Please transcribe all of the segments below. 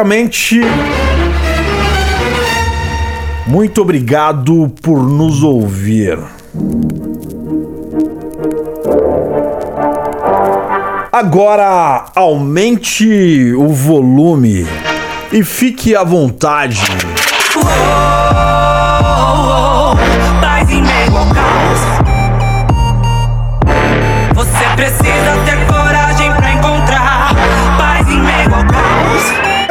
Primeiramente, muito obrigado por nos ouvir. Agora aumente o volume e fique à vontade. Paz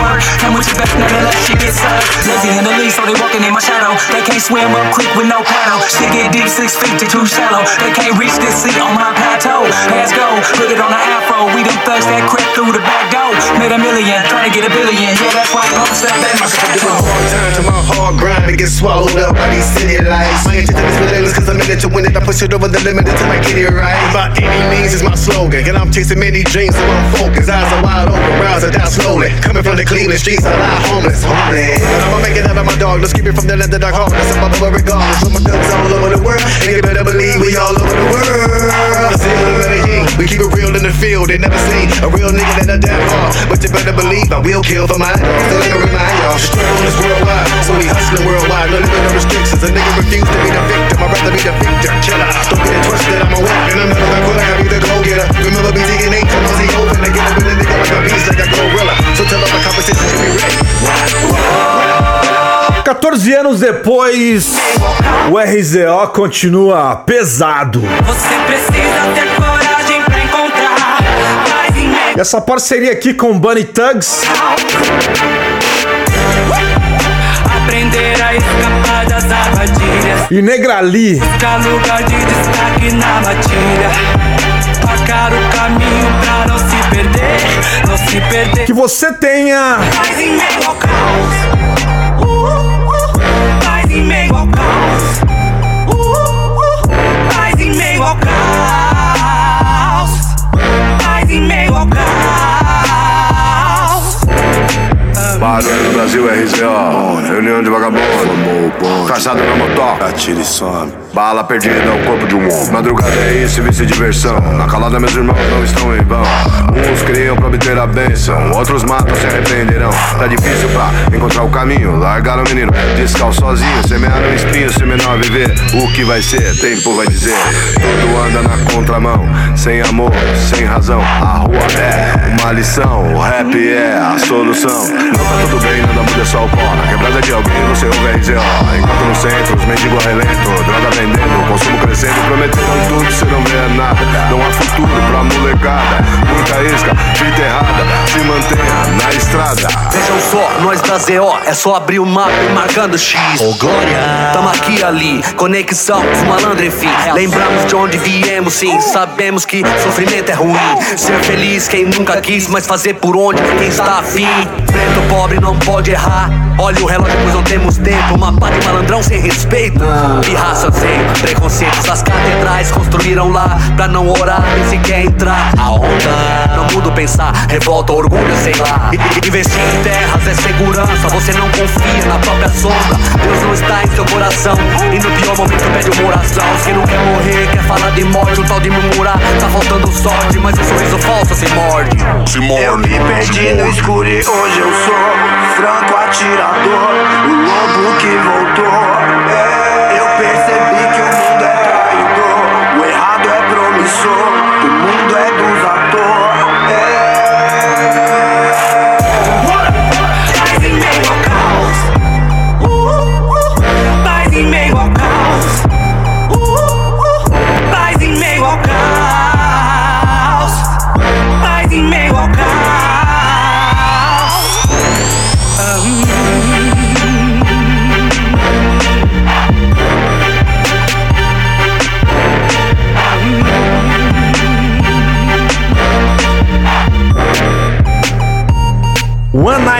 word. Come with your best, nevertheless, she gets served. Lazy in the lead, so they walking in my shadow. They can't swim up quick with no paddle. Shit get deep, six feet to too shallow. They can't reach this seat on my plateau. Hands go, put it on the afro. We done thugs that crept through the back door. Made a million, trying to get a billion. Yeah, that's why I'm step back. My hard time to my hard grind to get swallowed up by these city lights. My intention is relentless cause I'm in it to win it. I push it over the limit until I get it right. By any means is my slogan. And I'm chasing many dreams, so I'm focused. Eyes are wide open, rise are down slowly. Coming from the Cleveland streets, I lie homeless, homeless. But I'ma make it out of my dog. Let's keep it from the land of dark hardness. I'm above regardless. With my thugs all over the world. And you better believe we all over the world. A king. We keep it real in the field. They never seen a real nigga that a damn hard. But you better believe I will kill for mine. Still ain't remind y'all. The struggle is worldwide. So we hustling worldwide. No limit, no restrictions. A nigga refuse to be the victim. I'd rather be the victor. Killer. Don't get it twisted. I'm a weapon. I'm never gonna quit. I be the go-getter. Remember me digging eight tunnels. He open. I get up in the nigga like a beast. Like a gorilla. So tell all the competition to be ready. 14 anos depois, o RZO continua pesado. Você precisa ter coragem pra encontrar meio E essa parceria aqui com Bunny Tugs Aprender a escapar das armadilhas. e Negrali Buscar lugar de destaque na matilha. Que você tenha Barulho do Brasil RZO, reunião de vagabundo, caçado na motoca, Atire e some. bala perdida ao corpo de um homem. Madrugada é isso vice diversão. Na calada meus irmãos não estão em vão. Uns criam pra obter a bênção, outros matam se arrependerão. Tá difícil pra encontrar o caminho. Largaram o menino, descalço sozinho. Semearam espinhos, se menor viver. O que vai ser, tempo vai dizer. Tudo anda na contramão, sem amor, sem razão. A rua é uma lição, o rap é a solução. Não tudo bem, nada muda, é só o pó. Na quebrada de alguém, você ouve RZO. Enquanto no centro, os mendigos relento, droga vendendo, consumo crescendo, prometendo tudo, você não vê nada. Não há futuro pra molecada. Muita isca, vida errada, se mantenha na estrada. Vejam só, nós da ZO, é só abrir o mapa e marcando X. Ô glória! Tamo aqui ali, conexão, os malandros enfim. Lembramos de onde viemos, sim. Sabemos que sofrimento é ruim. Ser feliz quem nunca quis, mas fazer por onde quem está afim. Preto pobre não pode errar. Olha o relógio, pois não temos tempo. Uma pá de malandrão sem respeito. Pirraça sem preconceitos. As catedrais construíram lá pra não orar nem sequer entrar. A onda não muda o pensar, revolta, orgulho, sei lá. Investir em terras é segurança. Você não confia na própria sombra. Deus não está em seu coração. E no pior momento pede uma oração. Se não quer morrer, quer falar de morte, um tal de murmurar. Tá faltando sorte, mas o sorriso falso se morde. Eu me perdi no escuro e hoje eu sou franco atirador, o lobo que voltou. Eu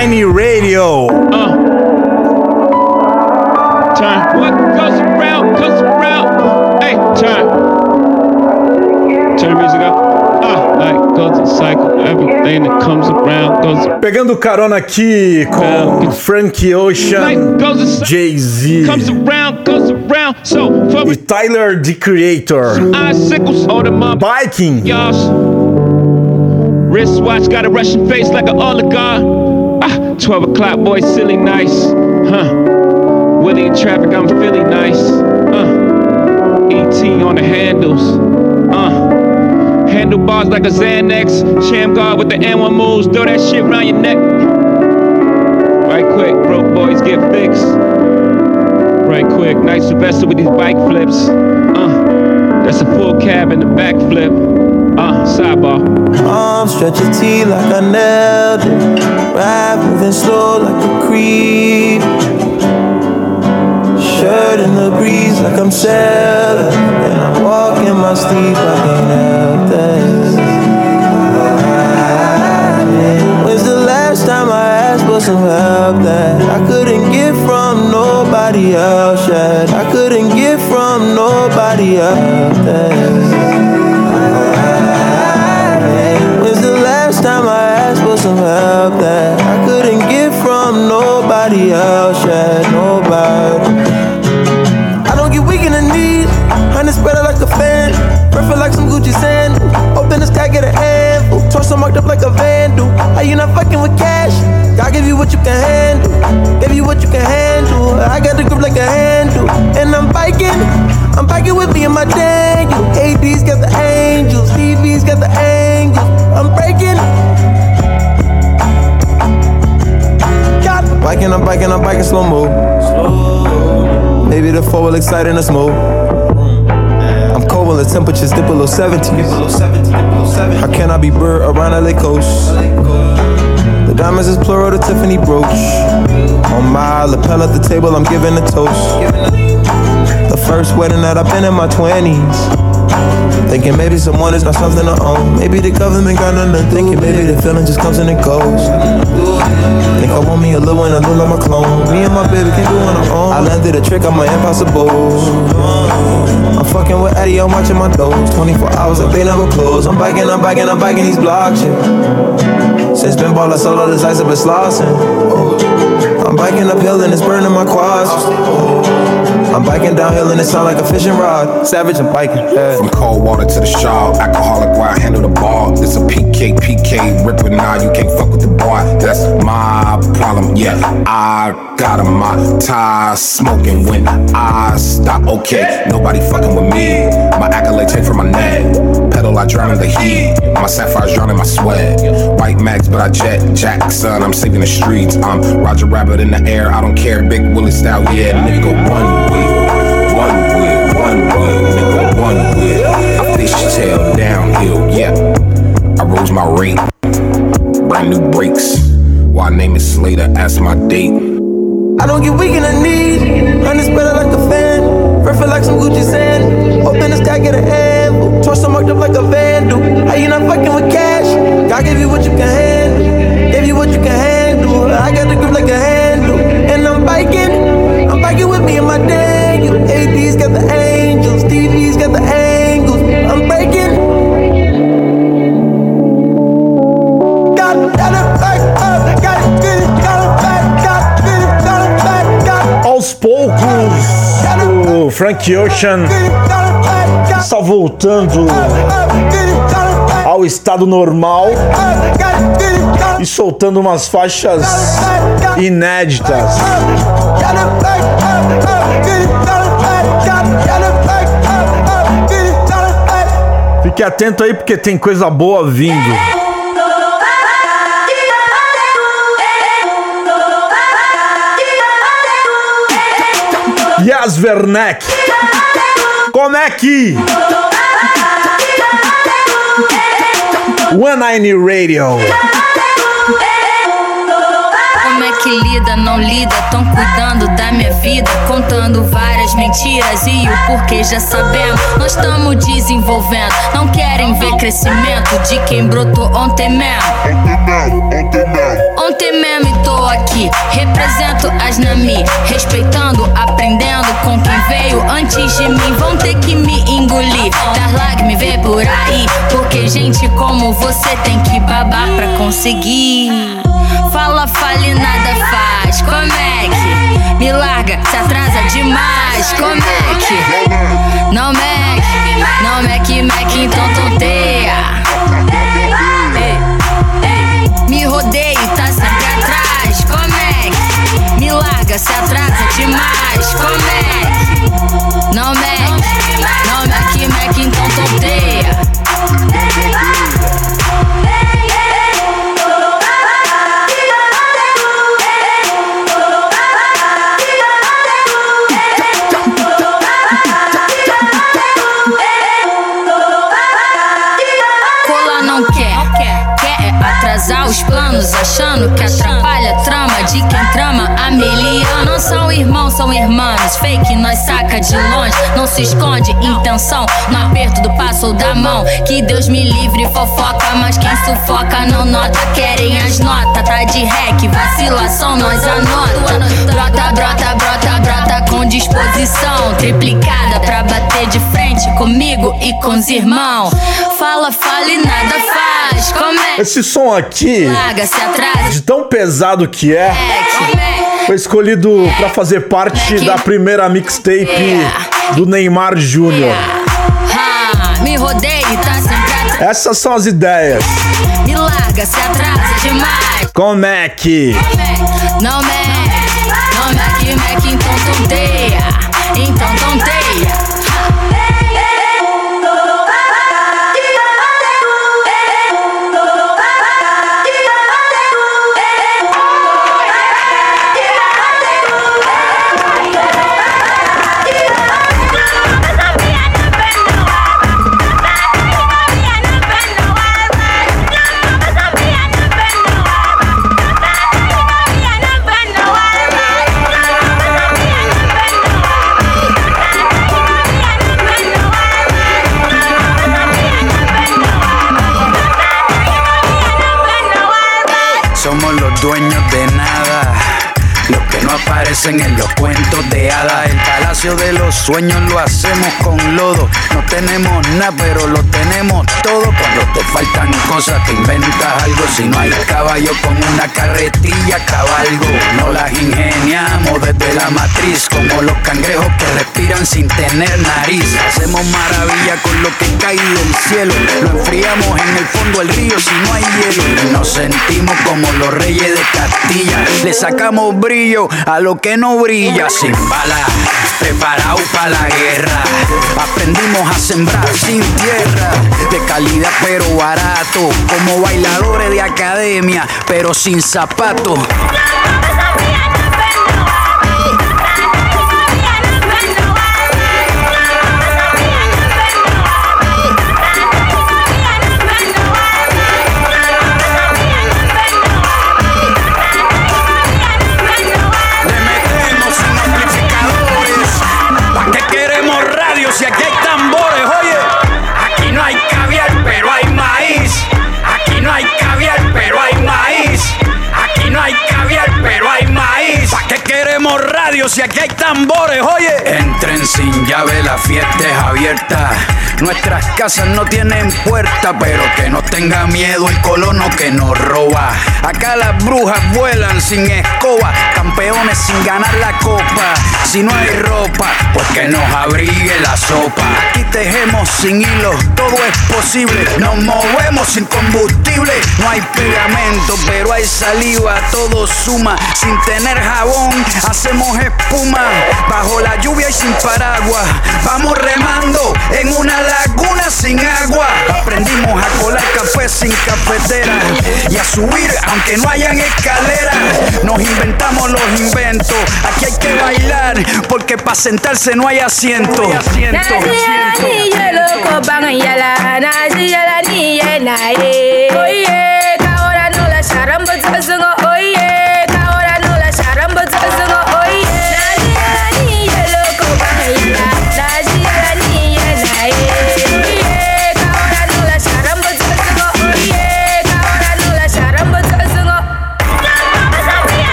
One Radio. Uh. Turn. What goes around comes around. Hey, turn. Turn music up. Ah. Pegando carona aqui com Frank Ocean. Jay-Z e Tyler, the Creator. Biking. Wristwatch got a Russian face like an oligarch. Ah, 12 o'clock, boy, silly nice. Huh. Willie in traffic, I'm feeling nice. Uh. ET on the handles. Uh. Handlebars like a Xanax. Sham guard with the N1 moves. Throw that shit around your neck. Right quick, broke boys get fixed. Right quick, nice Sylvester with these bike flips. Uh. That's a full cab and a backflip. Uh, sidebar. Arm stretch your T like I nailed it. Ride moving slow like a creep. Shirt in the breeze like I'm sailing. And I walk in my sleep, I can't help this. When's the last time I asked for some help that I couldn't get from nobody else yet? I couldn't get from nobody else. When's yet? Nobody. I don't get weak in the knees. Honey spread it like a fan. Perfect like some Gucci sand. Open the sky, get a handful. Torso marked up like a vandal. Are you not fucking with cash? God give you what you can handle. Give you what you can handle. I got the grip like a handle. And I'm biking. I'm biking with me and my Daniel. AD's got the angels. TV's got the angels. I'm breaking. Biking, I'm biking, I'm biking slow mo. Maybe the four will excite and move. I'm cold when the temperatures dip below 70. How can I be bird around LA coast? The diamonds is plural, the Tiffany brooch. On my lapel at the table, I'm giving a toast. The first wedding that I've been in my 20s. Thinking maybe someone is not something to own. Maybe the government got nothing thinking. Maybe the feeling just comes and it goes. Think I want me a little one, I look like my clone. Me and my baby can do on our own. I landed a trick on my impossible. I'm fucking with Eddie, I'm watching my doors. 24 hours, like they never close. I'm biking, I'm biking, I'm biking these blocks, yeah. Since been ball, I solo this I've been slossing. I'm biking uphill and it's burning my quads. I'm biking downhill and it sound like a fishing rod. Savage, I'm biking. Yeah. From cold water to the shawl, alcoholic while I handle the ball. It's a PK, PK, ripping now, you can't fuck with the boy. That's my problem, yeah. I got a my tie smoking when I stop, okay. Nobody fucking with me. My accolade take from my neck. Pedal, I drown in the heat. My sapphires drown in my sweat. White max, but I jet Jackson. I'm saving the streets. I'm Roger Rabbit in the air. I don't care. Big Willie style, yeah. Nigga, one way. One way, one way, nigga, one way. I fishtail downhill, yeah. I rose my rate. Brand new brakes. Why name it Slater? Ask my date. I don't get weak in the knees. Spread it like a fan. Perfect like some Gucci sand. Open the sky, get a handful. Like a vandal. How you not fucking with cash? God give you what you can handle. Give you what you can handle. I got the grip like a handle. And I'm biking. I'm biking with me and my Daniel. AD's got the angels. TV's got the angles. I'm breaking. Got got back up. Got it, get it, got it back. Got it, get it, got it back. Aos poucos, o Frank Ocean está voltando ao estado normal e soltando umas faixas inéditas. Fique atento aí porque tem coisa boa vindo. Yas Werneck. Como é que? One Nine Radio. Como é que lida, não lida? Tão cuidando da minha vida, contando várias mentiras e o porquê já sabemos. Nós estamos desenvolvendo, não querem ver crescimento de quem brotou ontem mesmo. Ontem mesmo. Aqui, represento as Nami, respeitando, aprendendo com quem veio antes de mim. Vão ter que me engolir, dar lag, me ver por aí. Porque gente como você tem que babar pra conseguir. Fala, fale, nada faz. Como é que me larga, se atrasa demais? Como é que não mexe, não mexe, mexe, então tonteia. Ei, ei, Me rodeio, tá larga, se atrasa demais? Como é não mexe, não mexe, mexe, então tonteia. Atrasar os planos, achando que atrapalha a trama de quem trama a miliano. Não são irmãos, são irmãs. Fake nós saca de longe, não se esconde intenção no aperto do passo ou da mão. Que Deus me livre, fofoca, mas quem sufoca não nota. Querem as notas, tá de rec, vacilação, nós anota. Brota, brota, brota, brota com disposição triplicada pra bater de frente comigo e com os irmãos. Fala, fala e nada faz. É? Esse som aqui, atrasa. de tão pesado que é, é? foi escolhido pra fazer parte da primeira mixtape do Neymar Júnior. Ah, me rodeio, tá sempre. Essas são as ideias. Me larga, se atrasa demais. Como é que Não mexe, sueños lo hacemos con lodo. No tenemos nada, pero lo tenemos todo. Cuando te faltan cosas, te inventas algo. Si no hay caballo con una carretilla, cabalgo. No las ingeniamos desde la matriz. Como los cangrejos que respiran sin tener nariz. Hacemos maravilla con lo que cae del cielo. Lo enfriamos en el fondo del río si no hay hielo. Nos sentimos como los reyes de Castilla. Le sacamos brillo a lo que no brilla. Sin bala, preparado para la guerra. Aprendimos a sembrar sin tierra. De calidad pero barato. Como bailadores de academia, pero sin zapatos. escenarios y aquí hay tambores, oye entren sin llave, la fiesta es abierta. Nuestras casas no tienen puerta, pero que no tenga miedo el colono que nos roba. Acá las brujas vuelan sin escoba, campeones sin ganar la copa. Si no hay ropa, pues que nos abrigue la sopa. Aquí tejemos sin hilo, todo es posible. Nos movemos sin combustible, no hay pegamento, pero hay saliva, todo suma. Sin tener jabón, hacemos espuma. Bajo la lluvia y sin sin paraguas. Vamos remando en una laguna sin agua. Aprendimos a colar café sin cafetera y a subir aunque no hayan escaleras. Nos inventamos los inventos. Aquí hay que bailar porque para sentarse no hay asiento. No hay asiento. Oye, ahora no la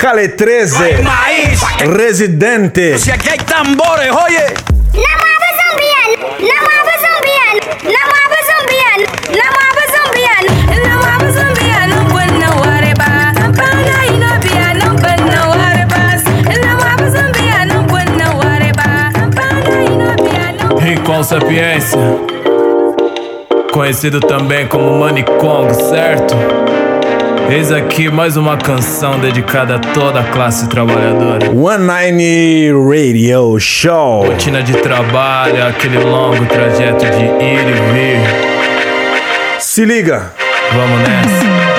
Cale 13. Hay maíz. Residente. Si aquí hay tambores, oye. Namaba Zambian, Namaba Zambian, Namaba Zambian, Namaba Zambian, Namaba Zambian, no put no water ba. Tampana inobia, no put no water bus. Namaba Zambian, no put no water ba. Tampana inobia, no Rincon Sapiência, conhecido também como Manicongo, certo? Eis aqui mais uma canção dedicada a toda a classe trabalhadora. One Nine Radio Show. Rotina de trabalho, aquele longo trajeto de ir e vir. Se liga. Vamos nessa.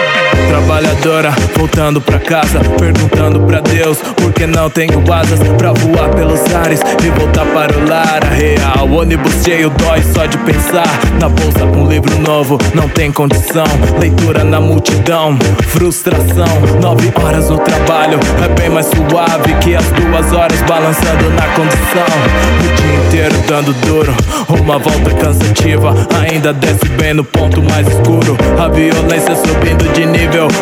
Trabalhadora voltando pra casa, perguntando pra Deus por que não tenho asas pra voar pelos ares e voltar para o lar. A real, ônibus cheio dói só de pensar. Na bolsa um livro novo, não tem condição. Leitura na multidão, frustração. Nove horas no trabalho é bem mais suave que as duas horas balançando na condição. O dia inteiro dando duro, uma volta cansativa. Ainda desce bem no ponto mais escuro. A violência subindo de nível.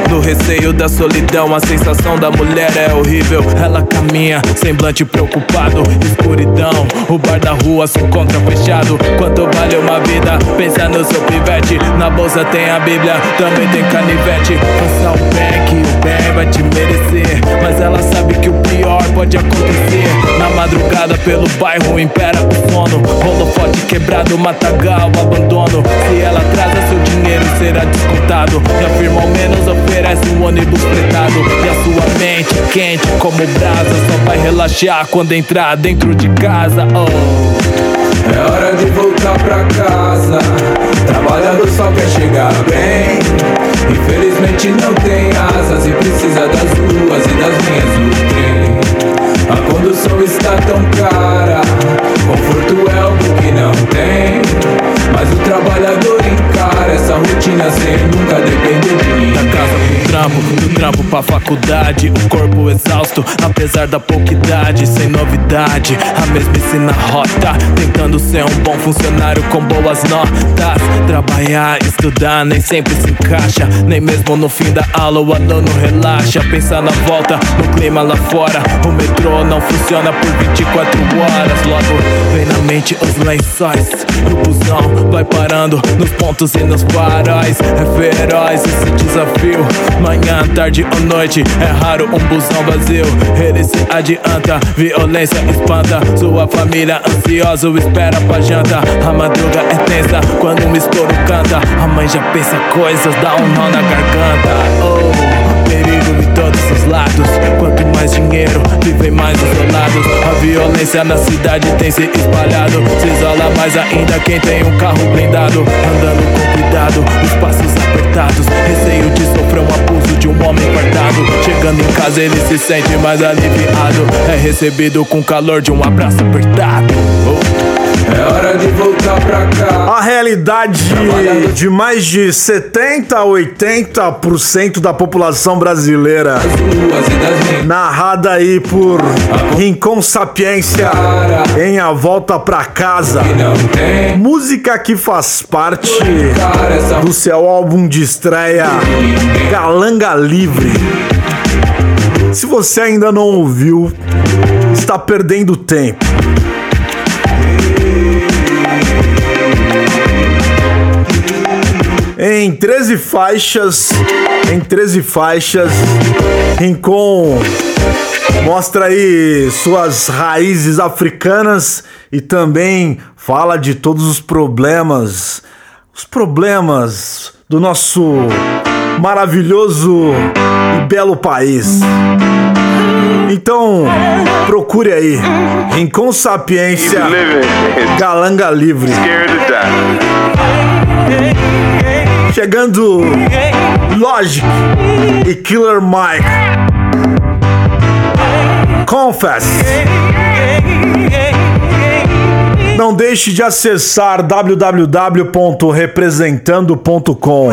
No receio da solidão, a sensação da mulher é horrível. Ela caminha, semblante preocupado, escuridão. O bar da rua se encontra fechado. Quanto vale uma vida? Pensa no seu pivete. Na bolsa tem a Bíblia, também tem canivete. Faça o bem que o bem vai te merecer. Mas ela sabe que o pior pode acontecer. Na madrugada pelo bairro impera o sono. Holofote quebrado, matagal, abandono. Se ela atrasa seu dinheiro será descontado. E afirma ao menos oferece um ônibus fretado. E a sua mente quente como brasa só vai relaxar quando entrar dentro de casa. Oh. É hora de voltar pra casa. Trabalhador só quer chegar bem. Infelizmente não tem asas e precisa das ruas e das linhas do trem. A condução está tão cara, conforto é algo que não tem. Mas o trabalhador encara essa rotina sem nunca depender de ninguém. Da casa pro trampo, do trampo pra faculdade O corpo exausto, apesar da pouca idade Sem novidade, a mesmice na rota Tentando ser um bom funcionário com boas notas. Trabalhar, estudar, nem sempre se encaixa. Nem mesmo no fim da aula o aluno relaxa. Pensar na volta, no clima lá fora. O metrô não funciona por 24 horas. Logo vem na mente os lençóis. O busão vai parando nos pontos e nos faróis É feroz esse desafio. Manhã, tarde ou noite É raro um busão vazio. Ele se adianta, violência espanta. Sua família ansiosa espera pra janta. A madruga é tensa quando um estouro canta. A mãe já pensa coisas, dá um nó na garganta. Oh, perigo de todos os lados. Quanto mais dinheiro, vivem mais isolados. A violência na cidade tem se espalhado. Se isola mais ainda quem tem um carro blindado. Andando com cuidado, os passos apertados. Receio de sofrer um abuso de um homem fartado Chegando em casa ele se sente mais aliviado. É recebido com calor de um abraço apertado. Oh. É hora de voltar pra cá. A realidade de mais de 70 a 80% da população brasileira. Narrada aí por Rincon Sapiência em A Volta Pra Casa. Música que faz parte do seu álbum de estreia Galanga Livre. Se você ainda não ouviu, está perdendo tempo. Em 13 faixas, em 13 faixas, Rincon mostra aí suas raízes africanas e também fala de todos os problemas, os problemas do nosso maravilhoso e belo país. Então, procure aí. Rincon Sapiência, Galanga Livre. Chegando Logic e Killer Mike. Confess. Não deixe de acessar www.representando.com.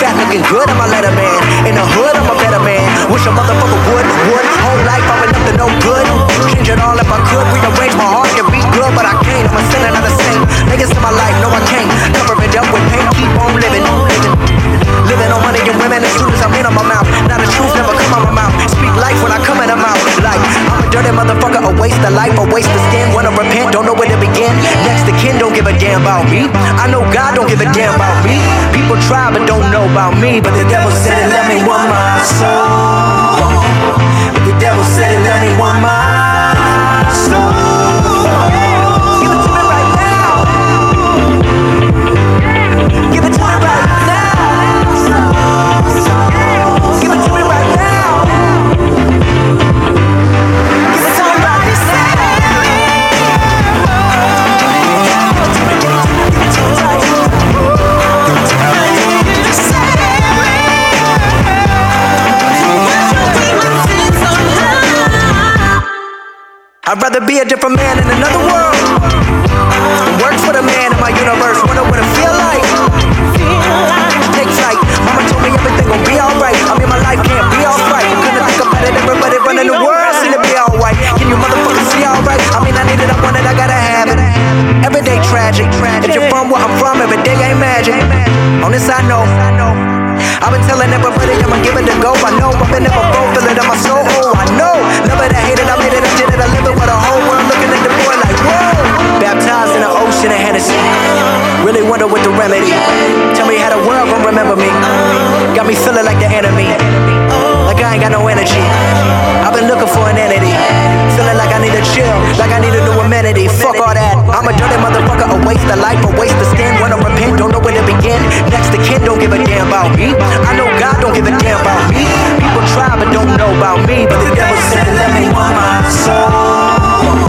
Fat looking good, I'm a letter man. In the hood, I'm a better man. Wish a motherfucker would, would. Whole life, I've been up to no good. Change it all if I could. Rearrange my heart and be good, but I can't. I'm a sinner, not a saint. Niggas in my life, no, I can't. Cover it up with pain, keep on living. Living on money and women as soon as I'm in on my mouth. Now the truth never come out my mouth. Speak life when I come in my mouth. Like, a waste of life, a waste of skin. Wanna repent, don't know where to begin. Next to kin, don't give a damn about me. I know God don't give a damn about me. People try but don't know about me. But the devil said, let me want my soul. But the devil said, let me want my rather be a different man in another world. Work for the man in my universe. Wonder what it feel like. Take flight. Mama told me everything gon' be alright. I mean, my life can't be alright. Couldn't think about it. Everybody running the world seem to be alright. Can you motherfuckers see alright? I mean, I need it, I want it, I gotta have it. Every day tragic. If you're from where I'm from, every day ain't magic. On this I know. I've been telling everybody I'ma give it a go. I know I've been never broke, feel it in my soul. Oh, I know. It, I hate it, It, I live it with the whole world looking at the boy like, whoa. Baptized in the ocean of Hennessy. Really wonder what the remedy. Tell me how the world gon' remember me. Got me feeling like the enemy. I ain't got no energy. I've been looking for an entity. Feeling like I need a chill, like I need a new amenity. Fuck all that. I'm a dirty motherfucker, a waste of life, a waste of skin. Wanna repent, don't know where to begin. Next to kin, don't give a damn about me. I know God don't give a damn about me. People try but don't know about me. But the devil said, let me want my soul.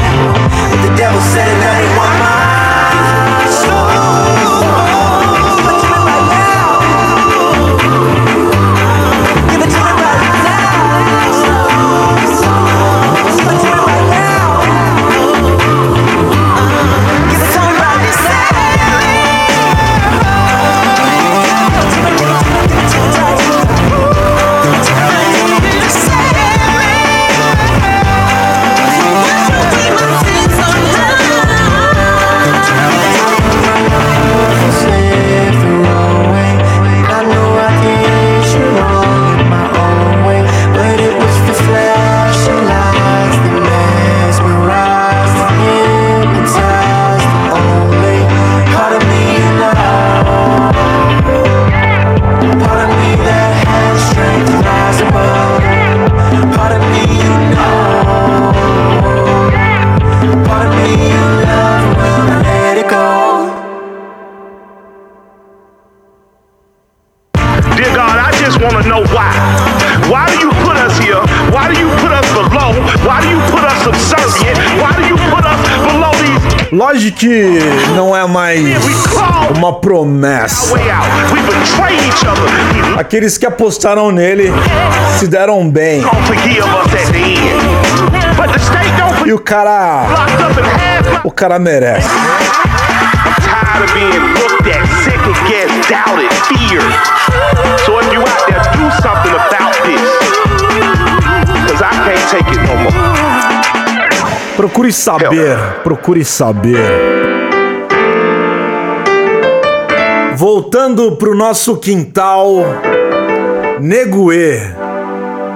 The devil said, let me want my Lógico que não é mais uma promessa. Aqueles que apostaram nele se deram bem. E o cara. O cara merece. Cause I can't take it no more. Procure saber. Procure saber. Voltando pro nosso quintal. Neguê.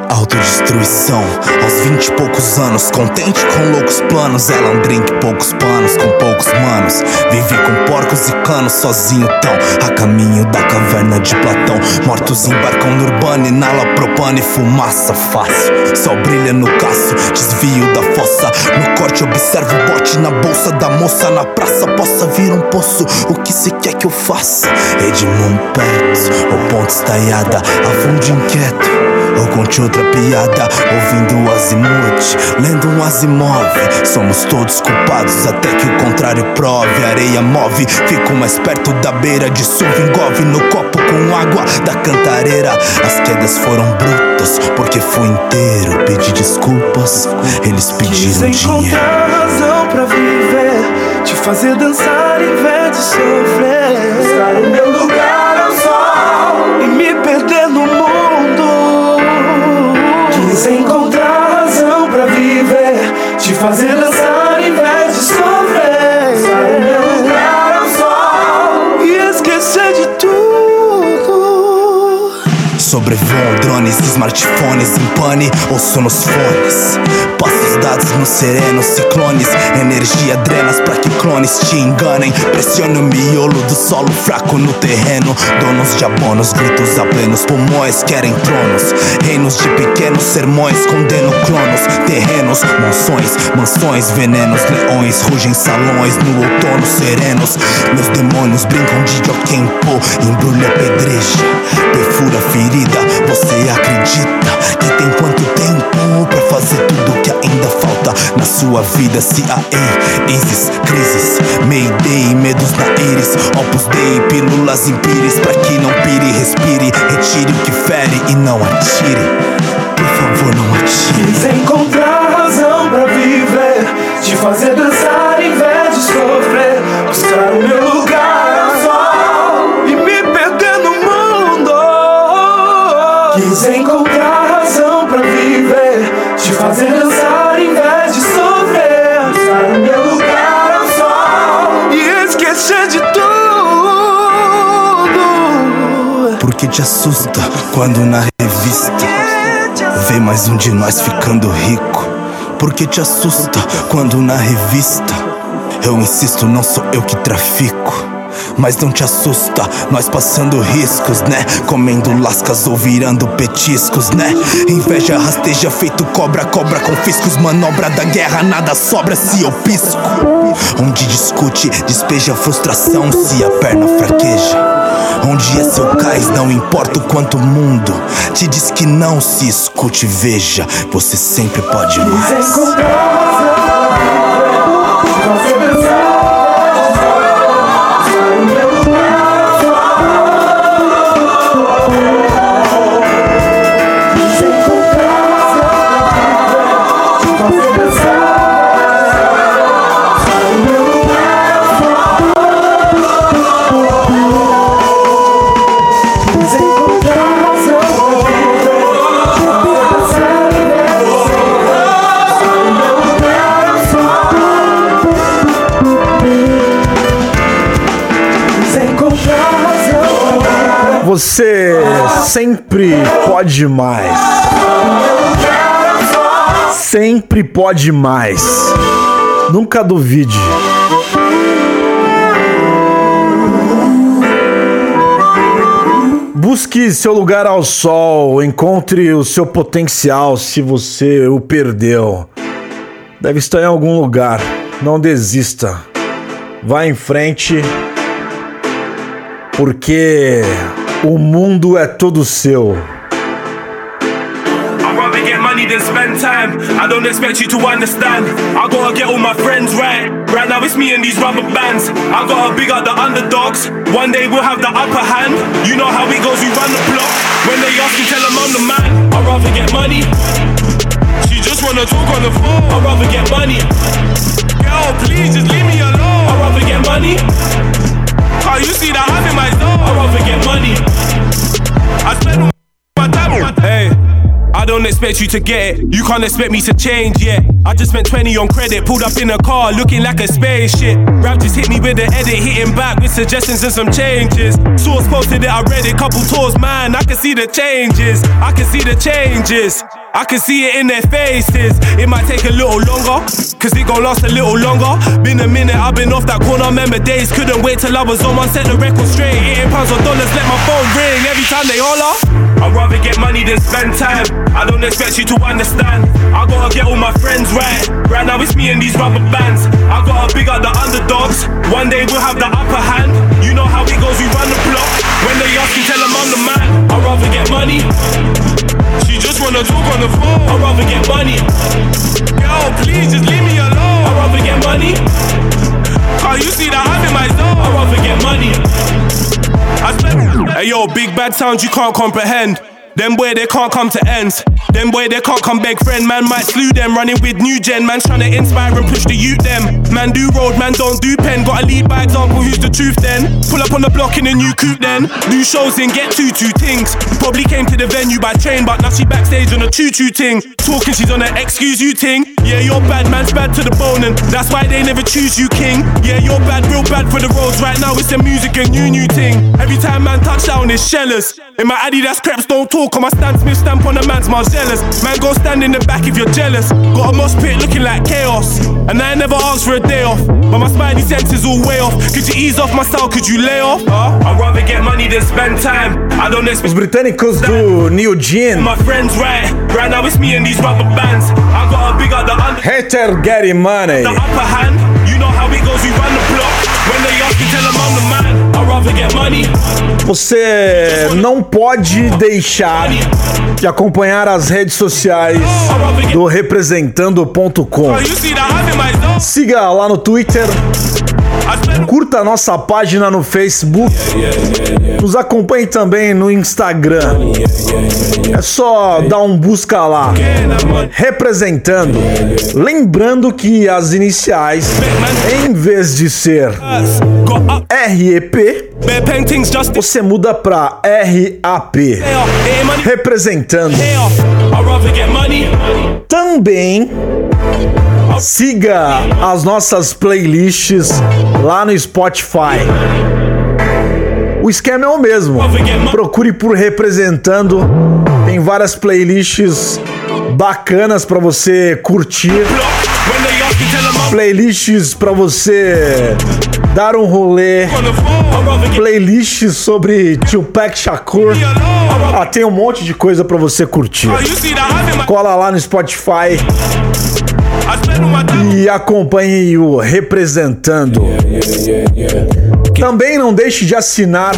Autodestruição, aos vinte e poucos anos, contente com loucos planos. Ela um drink, poucos panos, com poucos manos. Vivi com porcos e canos, sozinho tão. A caminho da caverna de Platão. Mortos embarcam no urbano, inala propano e fumaça fácil. Sol brilha no caço, desvio da fossa. No corte, observo o bote na bolsa da moça. Na praça, possa vir um poço. O que cê quer que eu faça? Edmund Pets, ou ponte estaiada, avunde inquieto. Ou conte outra piada, ouvindo o Azimuth, lendo um Asimov. Somos todos culpados até que o contrário prove. Areia move, fico mais perto da beira de Suvingov no copo com água da cantareira. As quedas foram brutas, porque fui inteiro. Pedi desculpas, eles pediram Quis dinheiro. encontrar razão pra viver Te fazer dançar em vez de sofrer Estar em meu lugar ao sol Quis encontrar razão pra viver Te fazer dançar sol E esquecer de tudo Sobrevoo um drone clones, smartphones em pane ou nos fones. Passa os dados nos serenos, ciclones, energia drenas pra que clones te enganem. Pressione o miolo do solo fraco no terreno. Donos de abonos, gritos a plenos pulmões, querem tronos. Reinos de pequenos sermões, condeno clonos. Terrenos, monções, mansões, venenos, leões, rugem salões no outono serenos. Meus demônios brincam de joquem pô, embrulha pedreja, sua vida? CIA, ISIS, crises, Mayday, medos na íris, Opus Dei, pílulas empires pra que não pire, respire, retire o que fere e não atire. Por favor, não atire. Quis encontrar razão pra viver, te fazer dançar quando na revista vê mais um de nós ficando rico. Porque te assusta quando na revista eu insisto, não sou eu que trafico. Mas não te assusta, nós passando riscos, né? Comendo lascas ou virando petiscos, né? Inveja rasteja feito cobra, cobra com fiscos. Manobra da guerra, nada sobra se eu pisco. Onde discute, despeja frustração se a perna fraqueja. Onde é seu cais, não importa o quanto o mundo te diz que não se escute, veja, você sempre pode mais. Você sempre pode mais. Sempre pode mais. Nunca duvide. Busque seu lugar ao sol, encontre o seu potencial se você o perdeu. Deve estar em algum lugar. Não desista. Vá em frente, porque o mundo é todo seu. Than spend time. I don't expect you to understand. I gotta get all my friends right. Right now it's me and these rubber bands. I gotta big up the underdogs. One day we'll have the upper hand. You know how it goes, we run the block. When they ask me, tell them I'm the man. I'd rather get money. She just wanna talk on the phone. I'd rather get money. Girl, please just leave me alone. I'd rather get money. You see that in my zone? Get money. I spend my time Hey. I don't expect you to get it. You can't expect me to change yet. I just spent 20 on credit, pulled up in a car looking like a spaceship. Rap just hit me with the edit, hitting back with suggestions and some changes. Source posted it, I read it, couple tours, man. I can see the changes. I can see the changes. I can see it in their faces. It might take a little longer, cause it gon' last a little longer. Been a minute, I've been off that corner. Remember days, couldn't wait till I was on one, set the record straight. Hitting pounds or dollars, let my phone ring every time they holler. I'd rather get money than spend time. I don't expect you to understand. I gotta get all my friends right. Right now it's me and these rubber bands. I gotta big up the underdogs. One day we'll have the upper hand. You know how it goes, we run the block. When they ask you, tell them I'm the man. I'd rather get money. She just wanna talk on the phone. I'd rather get money. Please just leave me alone. I'd rather get money. You see that I'm in my zone? I'd rather get money. I spend. Hey yo, big bad sounds you can't comprehend. Them boy they can't come to ends. Them boy they can't come beg friend. Man might slew them. Running with new gen. Man trying to inspire and push the youth them. Man do road, man don't do pen. Gotta lead by example. Who's the truth then? Pull up on the block in a new coupe then. New shows in get two two things. Probably came to the venue by train, but now she backstage on a choo choo ting. Talking she's on an excuse you ting. Yeah, you're bad, man's bad to the bone, and that's why they never choose you, king. Yeah, you're bad, real bad for the roads. Right now, it's the music and new, new thing. Every time man touch down, it's shellers. In my Adidas creps, don't talk. On my Stan Smith stamp on the man's Marcellus. Man, go stand in the back if you're jealous. Got a mosh pit looking like chaos. And I never asked for a day off. But my spidey sense is all way off. Could you ease off my style? Could you lay off? Huh? I'd rather get money than spend time. I don't expect Os britânicos do New Jean. my friends right. Right now, it's me and these rubber bands. I got a big up the under. Hater getting money. The upper hand, you know how it goes, we run the block. When they ask you, tell them I'm the man. I'd rather get money. Você não pode deixar de acompanhar as redes sociais do representando.com. Dog? Siga lá no Twitter, curta a nossa página no Facebook, nos acompanhe também no Instagram. É só dar um busca lá, representando. Lembrando que as iniciais, em vez de ser REP, você muda pra RAP, representando. Também siga as nossas playlists lá no Spotify. O esquema é o mesmo. Procure por representando. Tem várias playlists bacanas pra você curtir. Playlists pra você dar um rolê. Playlists sobre Tupac Shakur. Ah, tem um monte de coisa pra você curtir. Cola lá no Spotify e acompanhe o Representando. Também não deixe de assinar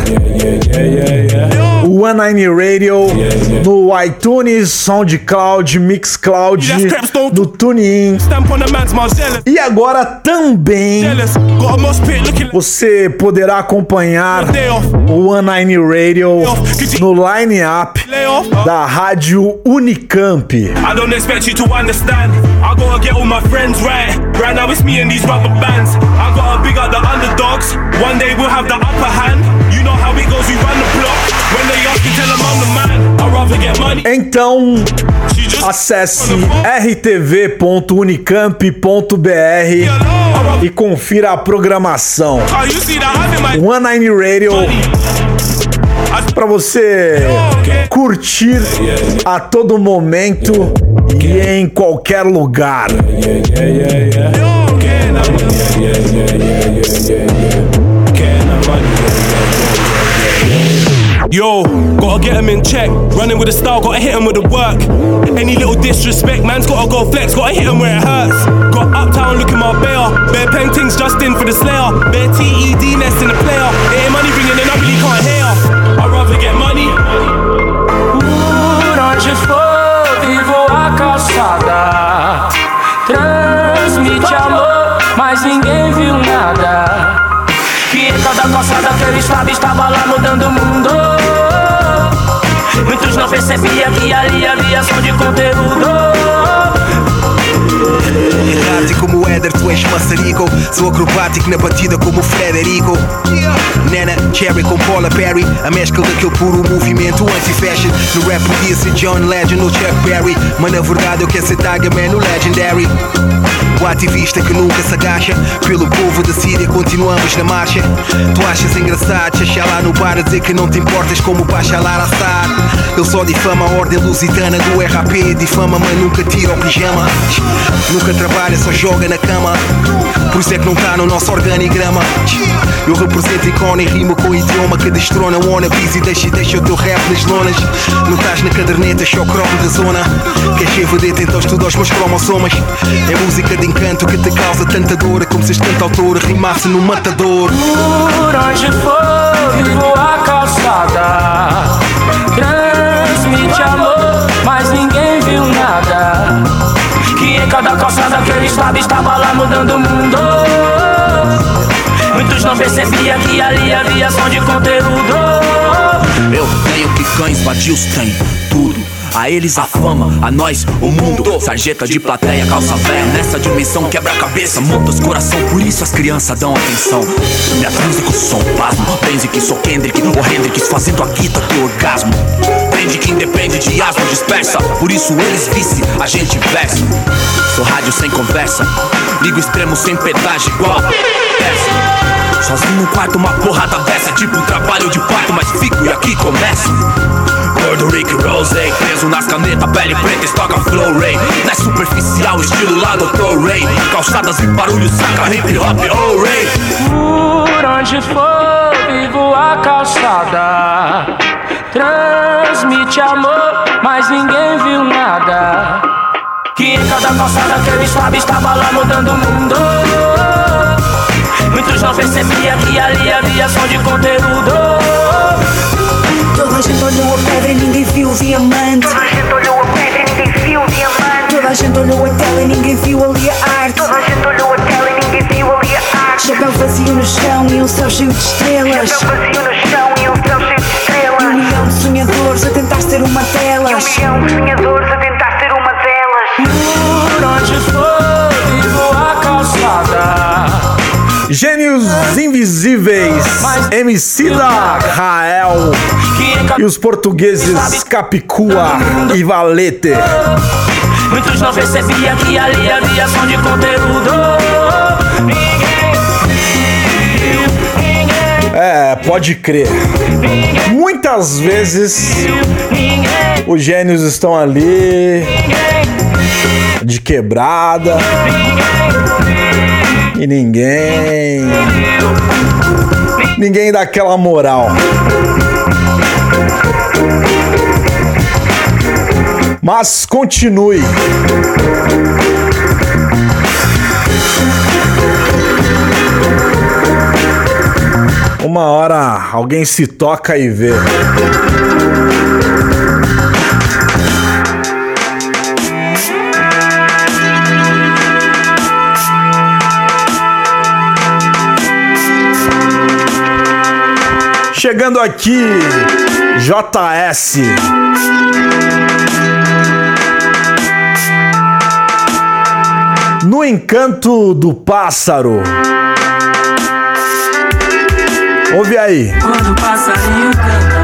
o One Nine Radio no iTunes, SoundCloud, Mixcloud, no TuneIn. E agora também você poderá acompanhar o One Nine Radio no line-up da rádio Unicamp. I don't expect you to understand. Gotta get all my friends right. Right now it's me and these rubber bands. I gotta big up the underdogs. One day we'll have the upper hand. You know how it goes, we run the block. When they ask you, tell them I'm the man. I'd rather get money. Então, acesse rtv.unicamp.br e confira a programação. One Nine Radio para você curtir a todo momento e em qualquer lugar. Yo, gotta get him in check. Running with the style, gotta hit him with the work. Any little disrespect, man's gotta go flex, gotta hit him where it hurts. Got uptown looking my bear. Bare paintings just in for the slayer. Bare TED nest in the player. Ain't money mas ninguém viu nada. Que cada calçada que eu estava, estava lá mudando o mundo. Muitos não percebiam que ali havia som de conteúdo. Errático como Éder, tu és maçarico Sou acrobático na batida como Frederico Nana, Cherry com Paula Perry A mescla daquele puro movimento anti-fashion No rap podia ser John Legend ou Chuck Berry Mas na verdade eu quero ser Tiger Man, o Legendary O ativista que nunca se agacha Pelo povo da Síria continuamos na marcha. Tu achas engraçado chachar lá no bar a dizer que não te importas como o Bachalhar Assad Ele só difama a ordem lusitana do RAP Difama mas nunca tira o pijama. Nunca trabalha, só joga na cama. Por isso é que não tá no nosso organigrama. Eu represento icone e rimo com idioma que destrona o wannabes E deixa, deixa o teu rap nas lonas. Não estás na caderneta, só cromo da zona. Queres ser vedeta, então estuda os meus cromossomas É música de encanto que te causa tanta dor É como se este autor rimasse no matador Por onde for, vivo a calçada. Transmite amor, mas ninguém viu nada. Que em cada calçada que eu estava, estava lá mudando o mundo. Muitos não percebiam que ali havia som de conteúdo. Eu tenho que cães, vadios tem tudo. A eles a fama, a nós o mundo. Sarjeta de plateia, calça velha. Nessa dimensão quebra-cabeça, muda os coração. Por isso as crianças dão atenção. Com o som, pasmo. Pense que sou Kendrick ou Hendrix fazendo a guita do orgasmo. Prende quem depende de asma dispersa. Por isso eles vice, a gente versa. Sou rádio sem conversa. Ligo extremo sem pedágio igual peça. Sozinho no quarto, uma porrada dessa. Tipo um trabalho de parto, mas fico e aqui começa. Rose, preso nas canetas, pele preta, estoca flow ray. Não é superficial, estilo lá Dr. Ray. Calçadas e barulho, saca hip hop, oh Ray. Por onde for, vivo a calçada. Transmite amor, mas ninguém viu nada. Que em cada calçada aquele suave estava lá mudando o mundo. Muitos não percebiam que ali havia som de conteúdo. Toda a gente olhou a pedra e ninguém viu o diamante. Toda a gente olhou a pedra e ninguém viu o diamante. Toda a gente olhou a tela e ninguém viu ali a arte. Toda a gente olhou a tela e ninguém viu ali a arte. Chapéu vazio no chão e um céu cheio de estrelas. Chapéu vazio no chão e um céu cheio de estrelas. E um milhão de sonhadores a tentar ser uma E um delas. milhão de sonhadores a tentar ser uma delas. Por onde for, vivo a calçada. Gênios Invisíveis, MC da Rael e os portugueses Capicua e Valete. Muitos não percebiam que ali havia som de conteúdo. É, pode crer. Muitas vezes os gênios estão ali de quebrada e ninguém ninguém dá aquela moral. Mas continue. Uma hora alguém se toca e vê. Chegando aqui, JS. No encanto do pássaro. Ouve aí. Quando o passarinho canta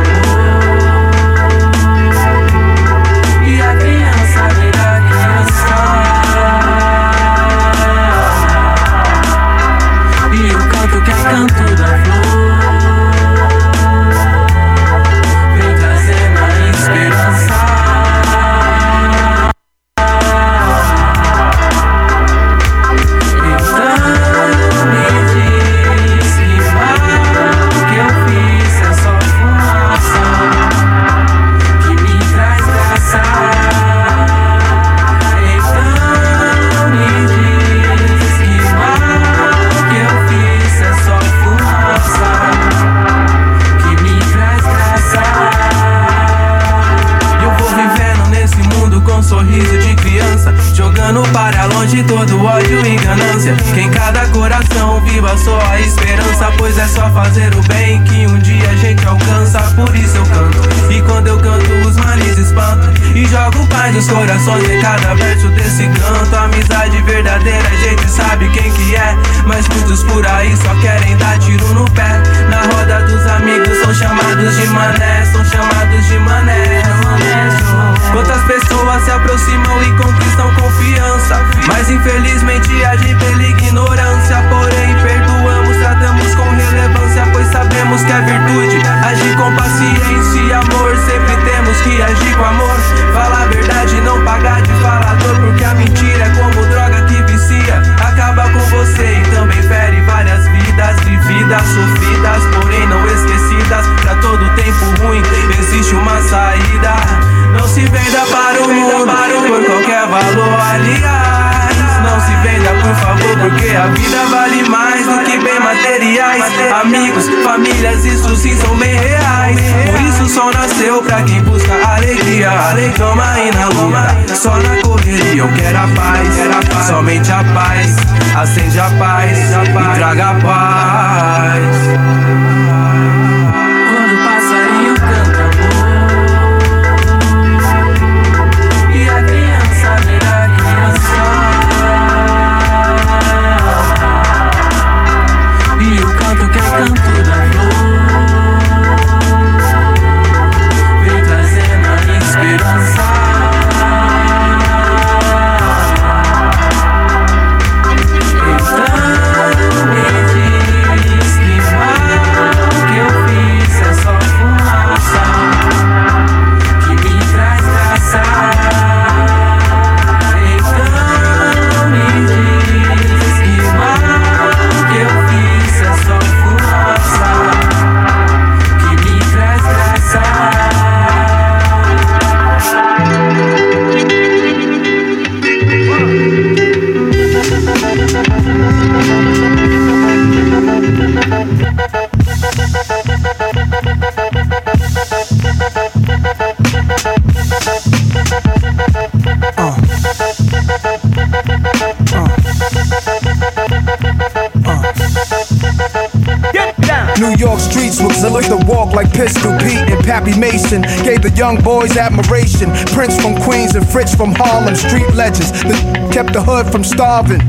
young boys admiration. Prince from and Fritz from Harlem, street legends that kept the hood from starving.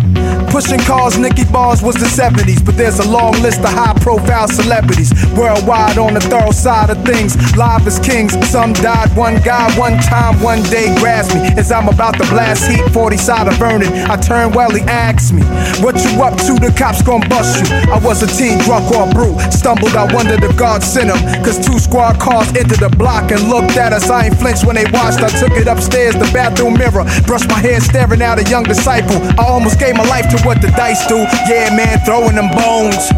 Pushing cars, Nicky Bars was the 70s, but there's a long list of high profile celebrities worldwide on the thorough side of things. Live as kings, some died. One guy, one time, one day grabs me as I'm about to blast heat 40 side of Vernon. I turn well, he asks me, What you up to? The cops gon' bust you. I was a teen drunk or brew. Stumbled, I wondered if God sent him. Cause two squad cars entered the block and looked at us. I ain't flinched when they watched. I took it upstairs, the bathroom mirror. Brush my hair, staring at a young disciple. I almost gave my life to what the dice do. Yeah, man, throwing them bones.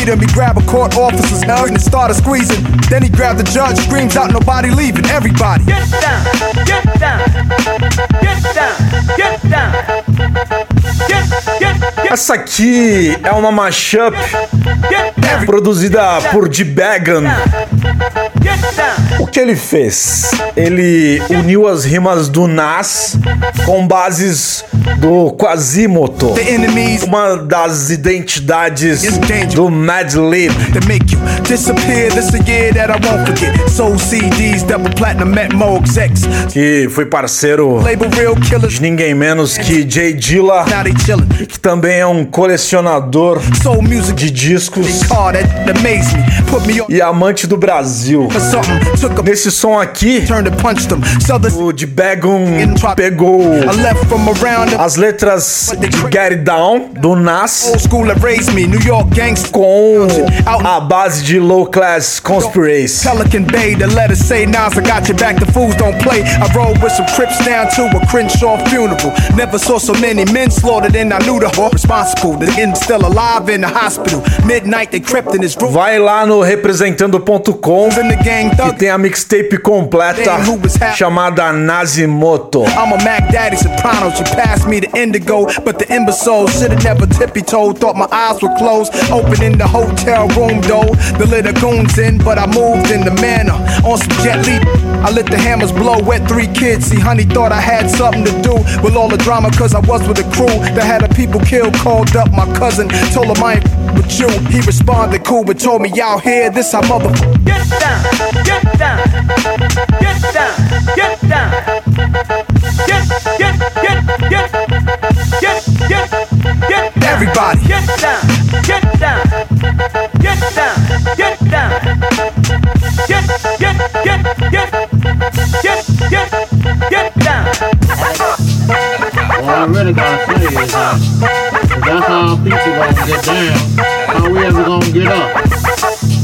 freedom. He grab a court officer's hand and started squeezing. Then he grabbed the judge, screams out, nobody leaving, everybody. Get down, get down, get down, get down. Get, get, get. Essa aqui é uma mashup produzida por D-Bagan. O que ele fez? Ele uniu as rimas do Nas com bases do Quasimoto, uma das identidades do Mad Lib. Que foi parceiro de ninguém menos que Jay Dilla, que também é um colecionador de discos. E amante do Brasil. Nesse som aqui, o de Bagun pegou as letras de Get It Down, do Nas, com a base de Low Class Conspiracy. Pelican Bay, the letters say Nas, I got your back, the fools don't play. I rode with some Crips down to a Crenshaw funeral. Never saw so many men slaughtered, and I knew the whore responsible. The end still alive in the hospital. Midnight, they crept in his room. Vai lá no representando.com que thug. tem a mixtape completa chamada Nazimoto. I'm a Mac Daddy Soprano. She passed me the indigo, but the imbecile should've never tippy toed. Thought my eyes were closed. Open in the hotel room though. The little goons in, but I moved in the manner. On some jet leap, I let the hammers blow. Wet three kids. See, honey thought I had something to do with all the drama, cause I was with a crew that had a people killed. Called up my cousin, told him I ain't with you. He responded cool, but told me y'all here. This how motherfucker. Get down, get down, get down, get down. Get, get, get, get, get, get, get down. Everybody. Get down, get down, get down, get down. Get, get, get, get, get, get, get down. What I really gotta say is that if that's how people gonna get down. How we ever gonna get up?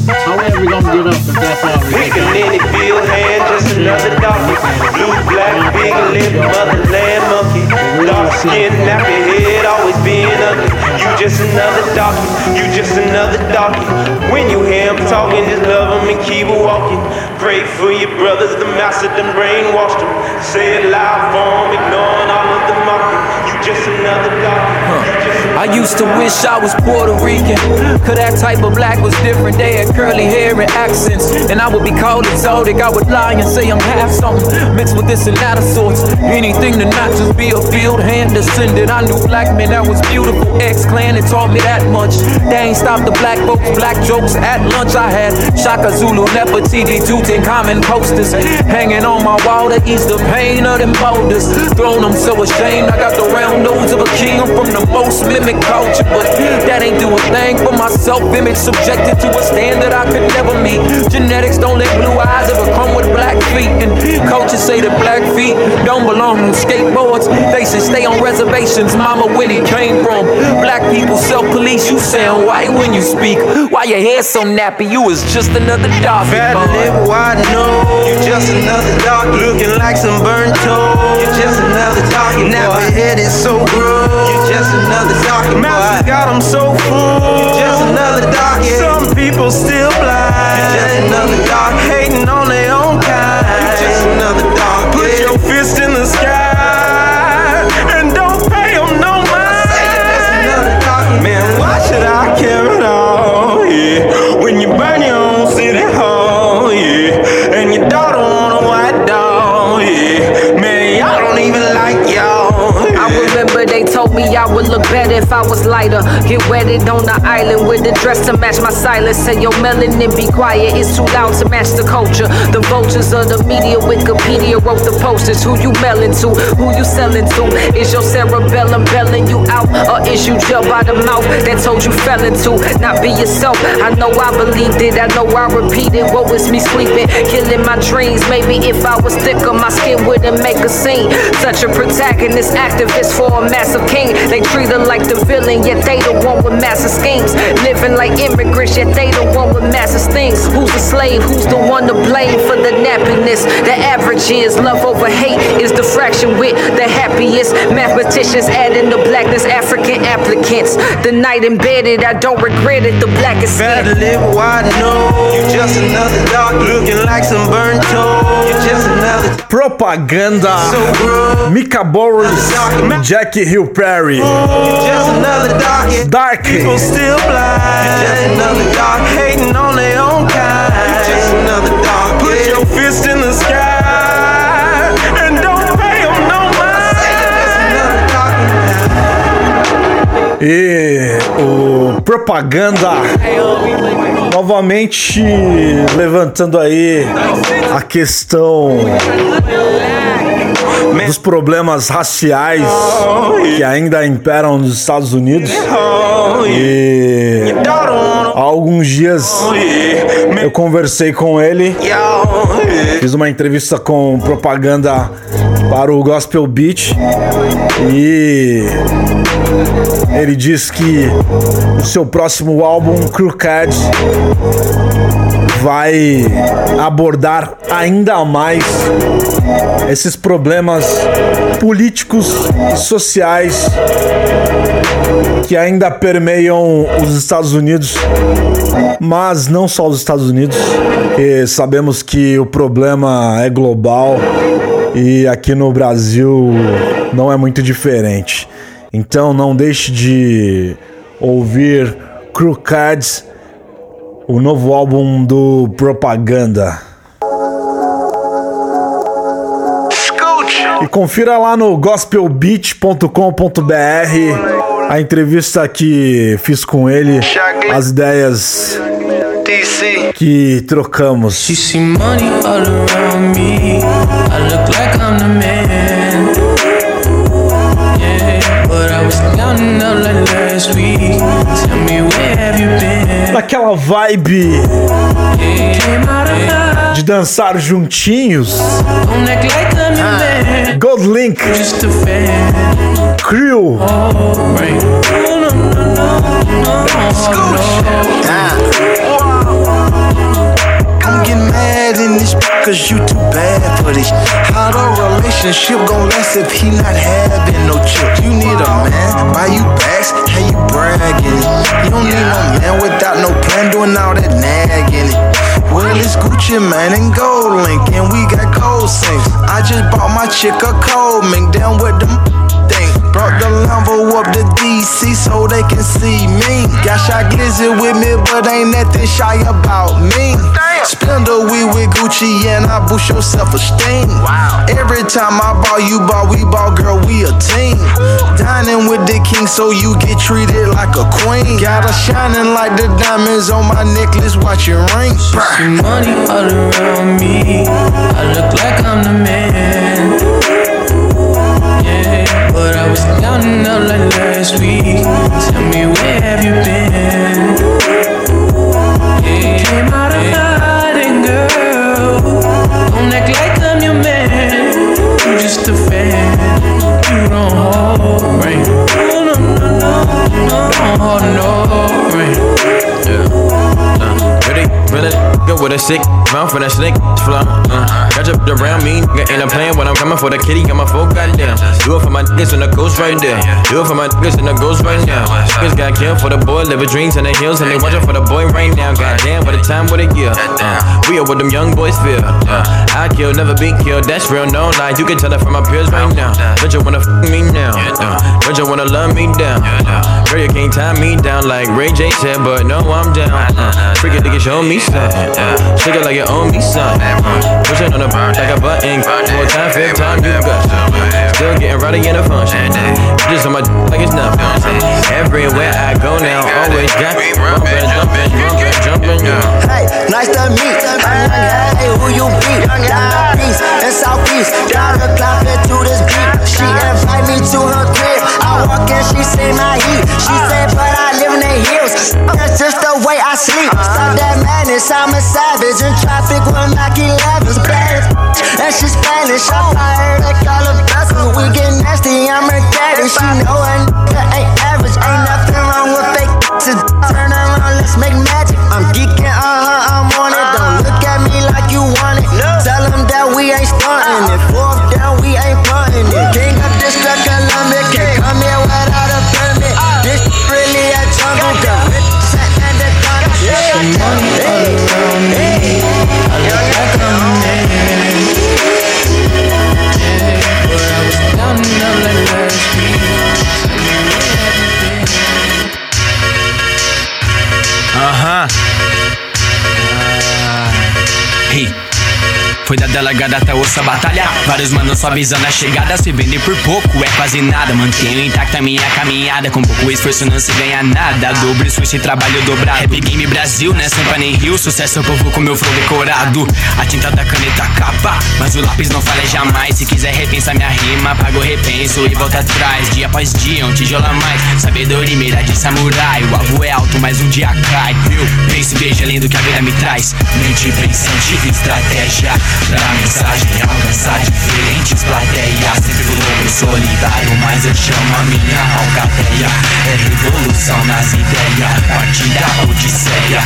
How we gonna get up if that's how we get down? any field hand, just another doggy. Blue, black, big lip, motherland monkey. Dark skin, nappy head, always being ugly. You just another doggy, you just another doggy. When you hear him talking, just love him and keep walking. Pray for your brothers, the master done brainwashed them. Say it loud for 'em, ignoring all of the mocking. You just another doggy. I used to wish I was Puerto Rican. Cause that type of black was different. They had curly hair and accents. And I would be called exotic. I would lie and say I'm half something. Mixed with this and that of sorts. Anything to not just be a field hand descendant. I knew black men that was beautiful. Ex clan that taught me that much. They ain't stopped the black folks, black jokes at lunch. I had Shaka Zulu, Nefertiti, common posters. Hanging on my wall to ease the pain of them boulders. Thrown them so ashamed. I got the round nose of a king. I'm from the most culture. But that ain't do a thing for my self image. Subjected to a standard I could never meet. Genetics don't let blue eyes ever come with black feet. And coaches say that black feet don't belong on skateboards. They should stay on reservations. Mama Winnie came from. Black people self police. You sound white when you speak. Why your hair so nappy? You was just another dog. Wide nose. You just another dog looking like some burnt toast. You just another talking Now your head is so gross another docket. Mouse got them so fooled. You just another docket. Some people still blind. You're just another docket. Hating on it. Lighter. Get wetted on the island with a dress to match my silence. Say your melanin be quiet, it's too loud to match the culture. The vultures of the media, Wikipedia wrote the posters. Who you mailing to? Who you selling to? Is your cerebellum belling you out? Or is you just by the mouth that told you fell into? Not be yourself. I know I believed it, I know I repeated what was me sleeping, killing my dreams. Maybe if I was thicker, my skin wouldn't make a scene. Such a protagonist, activist for a massive king. They treat her like the villain, yet they the one with massive schemes. Living like immigrants, yet they the one with massive things. Who's the slave? Who's the one to blame for the nappiness? The average is love over hate is the fraction with the happiest. Mathematicians adding the blackness, African applicants. The night embedded, I don't regret it. The blackest Better live wide know you just another dog looking like some burnt toast. You just another Propaganda. Mika Boris, Jack Hill Perry. just another dog. Dark. People still blind. Just another dog hating on their own kind. Just another dog. Put your fist in the sky and don't pay 'em no E o Propaganda novamente levantando aí a questão dos problemas raciais que ainda imperam nos Estados Unidos. E há alguns dias eu conversei com ele, fiz uma entrevista com propaganda para o Gospel Beat. E ele diz que o seu próximo álbum, Crooked, vai abordar ainda mais esses problemas políticos e sociais que ainda permeiam os Estados Unidos, mas não só os Estados Unidos, porque sabemos que o problema é global e aqui no Brasil não é muito diferente. Então não deixe de ouvir Crooked, o novo álbum do Propaganda. E confira lá no gospelbeat.com.br a entrevista que fiz com ele, as ideias que trocamos. Naquela vibe de dançar juntinhos. Man. Gold Link. Crew, Right. Relationship gon' last if he not having no chips? You need a man, buy you bags, how you bragging. You don't need no man without no plan, doing all that nagging. Well, it's Gucci, man, and Gold Link, and we got cold sinks. I just bought my chick a cold mink down with them. Brought the Lambo up to DC so they can see me. Got shot glizzy with me, but ain't nothing shy about me. Splendor, we with Gucci and I boost your self esteem. Wow. Every time I ball, you ball, we ball, girl, we a team. Dining with the king, so you get treated like a queen. Got her shining like the diamonds on my necklace, watch it ring. See money all around me. I look like I'm the man. Was up like last week. Tell me where have you been? Yeah, came out of hiding, girl. Don't act like I'm your man. You just a fan. You don't hold right. No, no, no, no, no, hold no right. Ready? Feel a nigga with a sick mouth and a slick flow. Uh. Got you around me, nigga, and I'm playing when I'm coming for the kitty. Got my full goddamn. Do it for my niggas and the ghost right there. Do it for my niggas and the ghost right now. Niggas got killed for the boy, living dreams in the hills, and they watching for the boy right now. Goddamn, what a time, what a year. Uh. We are what them young boys feel. Uh. I kill, never be killed. That's real, no lie. You can tell that from my peers right now. Don't you wanna f me now? Uh. Don't you wanna love me down? Uh. Girl, you can't tie me down like Ray J said, but no, I'm down. Uh. Freaky nigga, show me something. Uh. Shake it like you owe me something. Uh. Push it on the bar like a button. More time, fifth time, you got Still getting rowdy in the function. Just on my d- like it's nothing. Everywhere I go now, always got me bumping, jumping, jumping, jumping, yeah. Hey, nice to meet. I'm young, hey, who you be? Down east and southeast. Down the clock to this beat. She invite me to her crib. I walk in, she say my heat. She said, but I live in the hills. That's just the way I sleep. Stop that madness, I'm a savage. In traffic with Mac 11s. Bad and she Spanish. I fired like all. We get nasty, I'm her daddy. She know a nigga ain't average. Ain't nothing wrong with fake. Turn around, let's make magic. I'm geeking on her, I'm on Foi da delegada até ossa batalha. Vários manos só visando a chegada. Se vender por pouco é quase nada. Mantenho intacta minha caminhada. Com pouco esforço não se ganha nada. Dobre switch trabalho dobrado. Rap Game Brasil, né? Sampa nem Rio. Sucesso é o povo com meu flow decorado. A tinta da caneta capa. Mas o lápis não falha jamais. Se quiser repensar minha rima, pago repenso e volta atrás. Dia após dia, um tijolo a mais. Sabedoria e mira de samurai. O alvo é alto, mas um dia cai. Eu penso e vejo além do que a vida me traz. Mente pensante, estratégia. Pra mensagem alcançar diferentes plateias Sempre do lobo solitário, mas eu chamo a minha alcateia. É revolução nas ideias, partir da odisseia.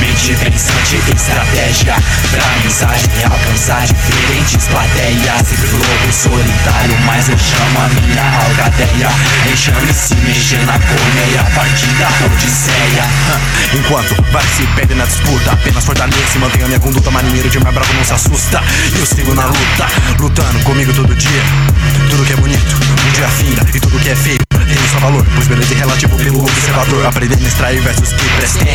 Mente pensante, estratégia. Pra mensagem alcançar diferentes plateias Sempre do lobo solitário, mas eu chamo a minha alcateia. Enxame se mexer na colmeia, partir da odisseia. Enquanto vários se perdem na disputa Apenas fortaleço mantenho a minha conduta Marinheiro de mar bravo não se assusta Eu sigo na luta, lutando comigo todo dia. Tudo que é bonito, um dia finda E tudo que é feio valor Pois beleza é relativo pelo observador. Aprendendo a extrair versos que prestem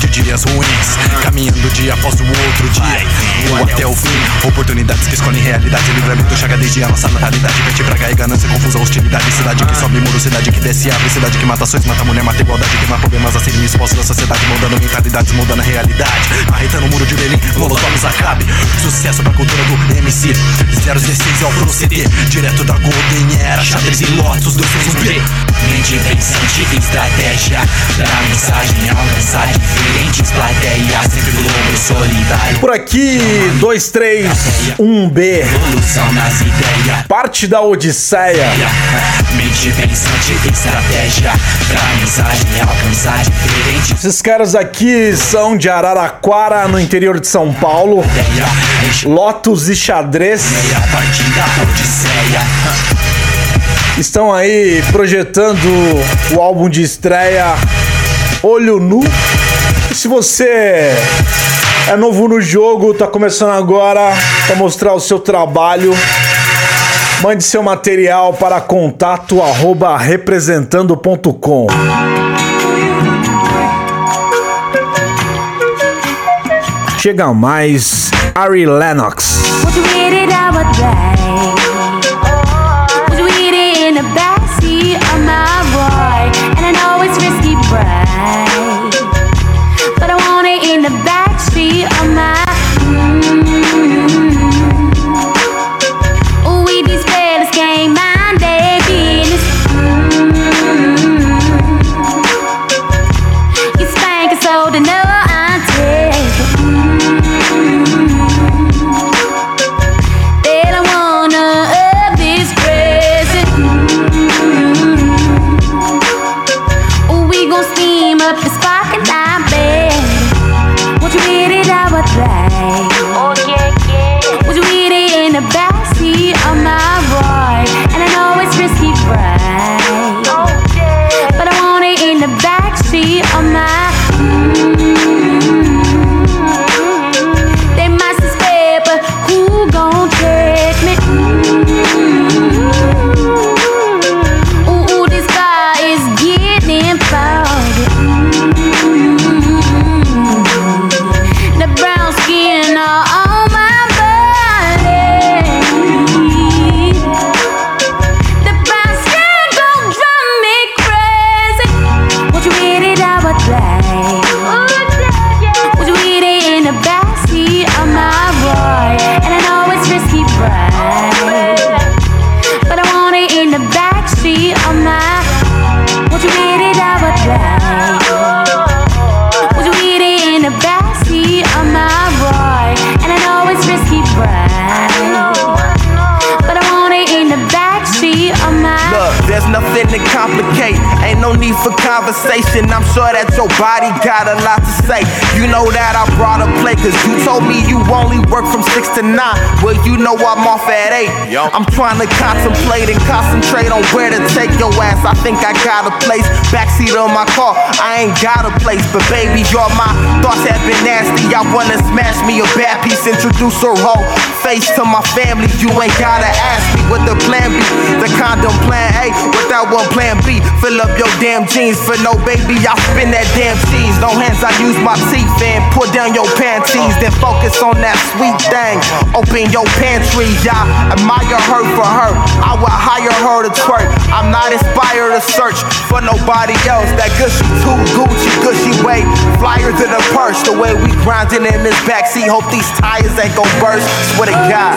De dias ruins Caminhando dia após o outro dia Ou até o fim. Oportunidades que escolhem realidade Livramento chega desde a nossa natalidade Vete praga e ganância, confusa hostilidade. Cidade que sobe muro, cidade que desce abre Cidade que mata ações, mata mulher, mata igualdade Queima problemas a serem expostos da sociedade Moldando mentalidades, mudando a realidade. Arretando o muro de Berlim, molotovs acabe. Sucesso pra cultura do MC 016 é o proceder. Direto da Golden Era Xadrez e Lotus, 261B Mente pensante, estratégia Pra mensagem alcançar diferentes plateias Sempre globo solidário Por aqui, 231B. Evolução nas ideias Parte da Odisseia. Mente pensante, estratégia Pra mensagem alcançar diferentes Esses caras aqui são de Araraquara, no interior de São Paulo. Lotus e xadrez. Partir da Odisseia Estão aí projetando o álbum de estreia Olho Nu. E se você é novo no jogo, tá começando agora para mostrar o seu trabalho, mande seu material para contato arroba representando.com. Chega mais Ari Lennox. complicated need for conversation. I'm sure that your body got a lot to say. You know that I brought a play, cause you told me you only work from 6 to 9. Well, you know I'm off at 8. I'm trying to contemplate and concentrate on where to take your ass. I think I got a place. Backseat of my car, I ain't got a place. But baby, you're my thoughts have been nasty. I wanna smash me a bad piece, introduce her whole face to my family. You ain't gotta ask me what the plan be. The condom plan A without one plan B. Fill up your damn jeans for no baby. I spin that damn cheese. No hands, I use my teeth and put down your panties. Then focus on that sweet thing. Open your pantry. I admire her for her. I would hire her to twerk. I'm not inspired to search for nobody else. That gushy too Gucci, gushy way. Flyer to the purse. The way we grinding in this backseat. Hope these tires ain't gon' burst. Swear to God.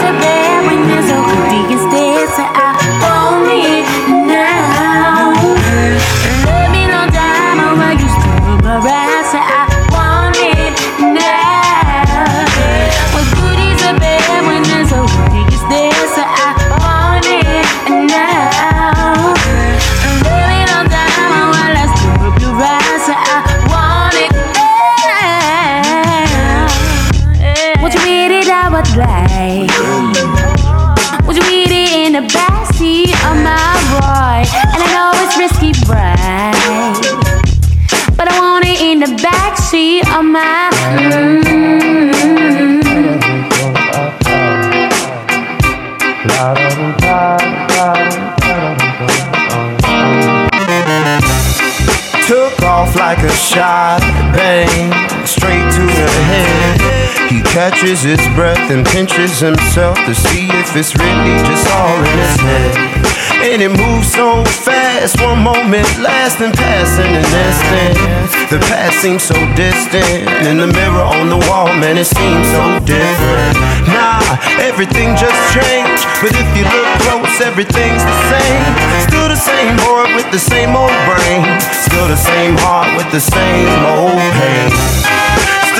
A shot, bang, straight to the head. He catches his breath and pinches himself to see if it's really just all in his head. And it moves so fast, one moment lasting, passing an instant. The past seems so distant. In the mirror on the wall, man, it seems so different. Nah, everything just changed. But if you look close, everything's the same. Still the same boy with the same old brain. Still the same heart with the same old pain.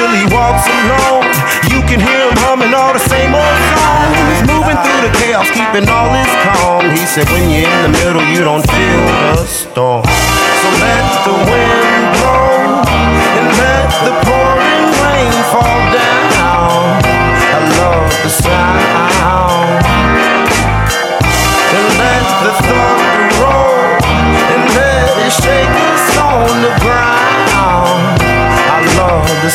Still he walks alone. You can hear him humming all the same old songs. Moving through the chaos, keeping all his calm. He said, when you're in the middle, you don't feel the storm. So let the wind blow and let the pouring rain fall down. I love the sound. And let the thunder roll and let it shake us on the ground. He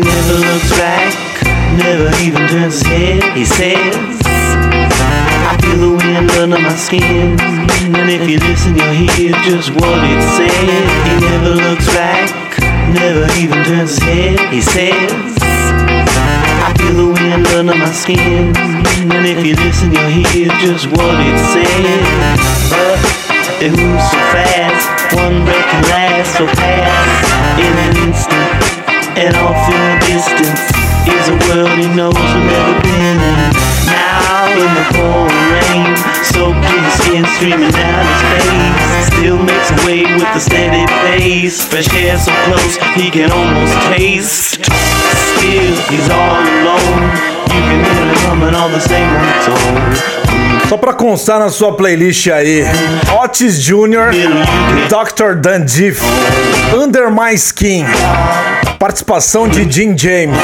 never looks back, never even turns his head. He says, I feel the wind under my skin. And if you listen, you'll hear just what it says. He never looks back, never even turns his head. He says, under my skin. And if you listen, you'll hear just what it says. But it moves so fast, one breath can last so fast in an instant. And off in the distance is a world he knows will never been in. Now in the pouring rain, to the skin, streaming down his face. Still makes a way with a steady pace. Fresh air so close he can almost taste. Só pra constar na sua playlist aí, Otis Jr., Dr. Dandiff, Under My Skin, participação de Jim James.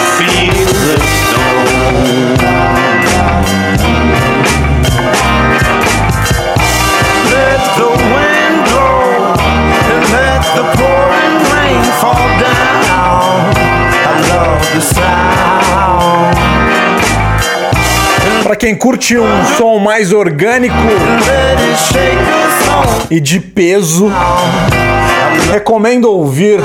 Let the wind blow and let the pouring rain fall. Para quem curte um som mais orgânico e de peso, recomendo ouvir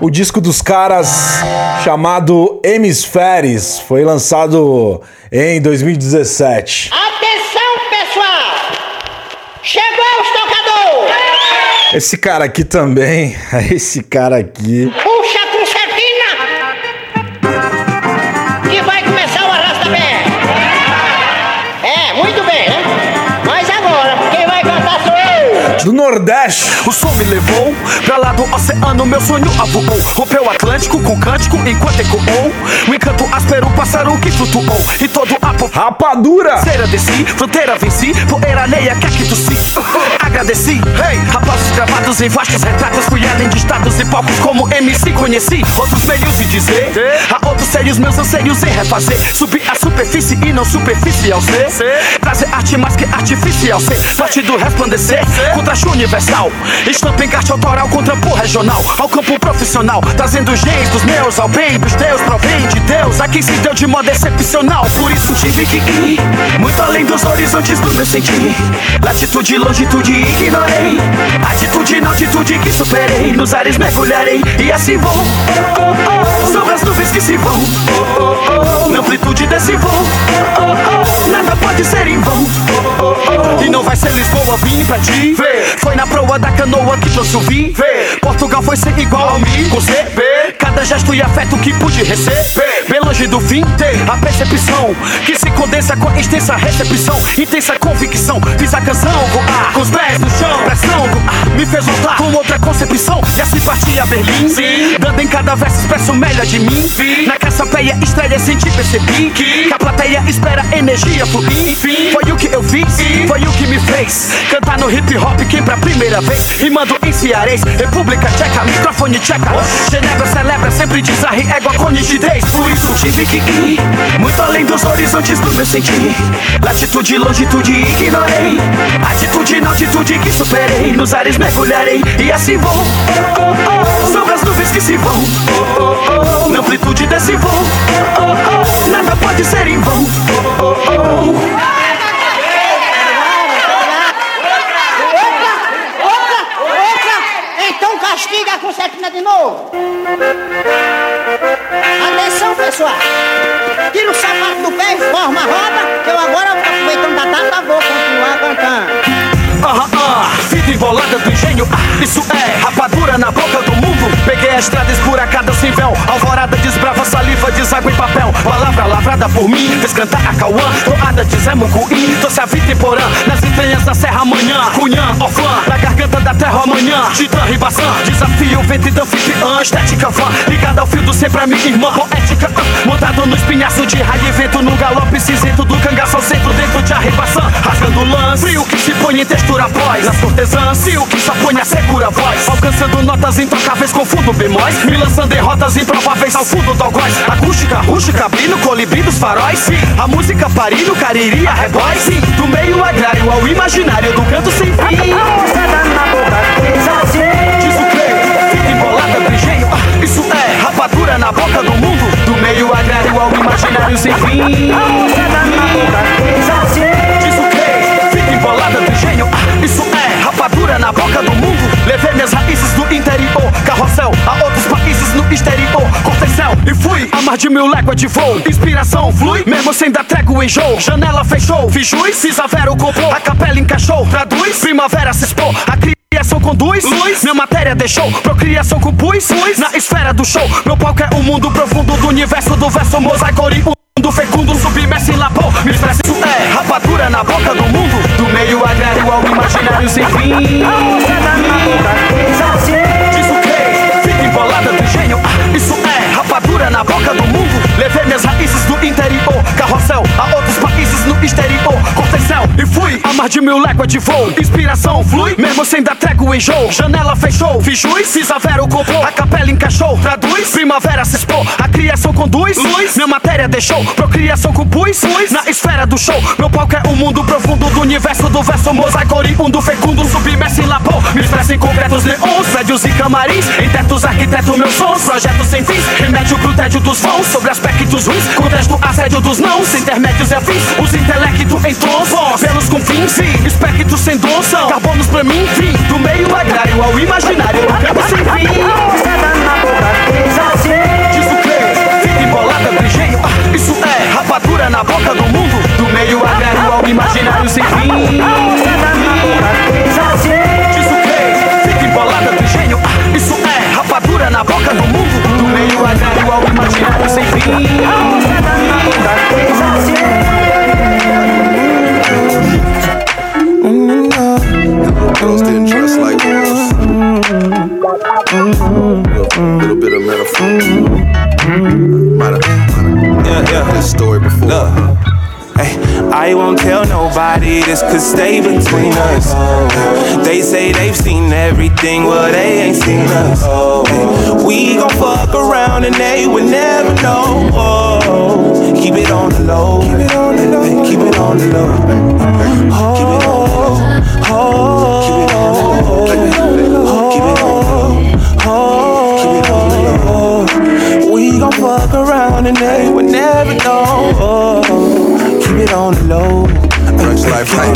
o disco dos caras chamado Hemisféries. Foi lançado em 2017. Chegou os tocadores! Esse cara aqui também, esse cara aqui. 주는 Nordeste. O som me levou pra lá do oceano, meu sonho avoou. Rompeu o Atlântico com cântico enquanto ecoou. Um encanto áspero, pássaro que flutuou. E todo a Rapadura! Cera desci, fronteira venci, poeira quer que tossi. Agradeci, hey, rapazes gravados em vastos retratos. Fui além de estados e palcos como MC conheci. Outros meios de dizer, há outros sérios meus anseios em refazer. Subir a superfície e não superficial ser. Trazer arte mais que artificial ser. Sorte do resplandecer, contraste universal. Estampa encarte autoral contra por regional. Ao campo profissional, trazendo os genes dos meus ao bem dos teus. Provém de Deus, aqui se deu de modo excepcional. Por isso tive que ir muito além dos horizontes do meu sentir. Latitude, longitude, ignorei. Atitude, na altitude que superei. Nos ares mergulharei e assim vou. Oh. Sobre as nuvens que se vão. Na amplitude desse voo. Nada pode ser em vão. E não vai ser Lisboa, vim pra ti. Foi na proa da canoa que trouxe o vim. Portugal foi ser igual a mim. Com C, Cada gesto e afeto que pude receber. Bem longe do fim, a percepção que se condensa com extensa recepção, intensa convicção. Fiz a canção voar com os pés no chão. Pressão me fez voltar com outra concepção. E assim parti a Berlim, Sim. dando em cada verso expresso melhor de mim. Sim. Na cassapeia estreia senti percebi que a plateia espera energia fluir. Enfim, foi o que eu fiz, Sim. foi o que me fez cantar no hip hop quem pra primeira vez. Rimando em cearês, República Tcheca, microfone tcheca. Genebra celebra sempre desarre égua com nitidez. Por isso tive que ir muito além dos horizontes do meu sentir. Latitude, longitude, ignorei. Atitude, na altitude que superei. Nos ares mergulharei e assim vou. Oh, oh. Sobre as nuvens que se vão. Oh. Na amplitude desse voo. Nada pode ser em vão. Oh, oh, oh. Outra, outra! Então castiga a concertina de novo! Atenção, pessoal! Tira o sapato do pé e forma a roda, que eu agora, aproveitando da data, vou continuar cantando. Embolada do engenho, ah, isso é rapadura na boca do mundo. Peguei a estrada esburacada sem véu, alvorada desbrava saliva, deságua em papel. Palavra lavrada por mim, fez cantar a Cauã, toada de Zé Mucuí. Trouxe a vida temporã nas entranhas da serra amanhã. Cunhã, Oflã, na garganta da terra amanhã. Titã, Ribaçã, desafio, vento e anfitriã, estética fã. Ligada ao fio do sempre a minha irmã poética. Ah, montado no espinhaço de raio e vento, no galope cinzento do cangaço ao centro, dentro de arribaçã. Rasgando lance, frio que se põe em textura voz. Nas cortesãs, se o que só põe a segura voz. Alcançando notas intocáveis com fundo bemóis. Me lançando em rotas improváveis ao fundo do algoz. Acústica, rústica, abrindo colibri dos faróis. A música parindo, cariri, a rebois. Do meio agrário ao imaginário do canto sem fim. Diz o que? Fica embolada. Ah, Isso é rapadura na boca do mundo. Meio agrário ao imaginário sem fim. Diz o que? Fica embolada do engenho. Ah, Isso é rapadura na boca do mundo. Levei minhas raízes do interior. Carrossel a outros países no exterior. Cortei céu e fui a mar de mil léguas de voo. Inspiração flui, mesmo sem dar trégua em enjoo. Janela fechou, fiz juiz, fiz a vera compor. A capela encaixou, traduz, primavera se expor. A Criação conduz, luz, minha matéria deixou Procriação com pus, pus, na esfera do show Meu palco é o mundo profundo do universo do verso mosaico oriundo fecundo, submerso em labor Me expressa isso é rapadura na boca do mundo. Do meio agrário ao imaginário sem fim. Diz o que? Fica embolada do engenho ah, Isso é rapadura na boca do mundo. Levei minhas raízes do interior. Carrossel a outros países no exterior céu e fui a mar de mil léguas de voo. Inspiração flui, mesmo sem dar trégua em jogo. Janela fechou, fiz juiz, fiz a vera o compor. A capela encaixou, traduz, primavera se expor. A criação conduz, luz, minha matéria deixou. Procriação compus, luz, na esfera do show. Meu palco é o mundo profundo do universo do verso mosaico oriundo, fecundo, submerso em labor. Me expressa em concretos neons, prédios e camarins. Em tetos, arquiteto, meus sons, projetos sem fins. Remédio pro tédio dos vãos, sobre aspectos ruins. Contexto, assédio dos nãos, intermédios e afins. Os intelectos em tons, pelos confins. Sim, espectros sem dom são carbonos pra mim. Vim do meio agrário ao imaginário. Quero sem fim. Diz o que? Fica embolada, trigeio. Ah, isso é rapadura na boca do mundo. Do meio agrário ao imaginário sem fim. Diz o que? Fica embolada, trigeio. Ah, isso é rapadura na boca do mundo. Do meio agrário ao imaginário sem fim. This story before. Hey, I won't tell nobody this could stay between us. They say they've seen everything, well, they ain't seen us. Hey, we gon' fuck around and they would never know. Oh, keep it on the low. Keep it on the low. Keep it on the low. Oh, and they would never know. Oh, keep it on the low. Life, hey,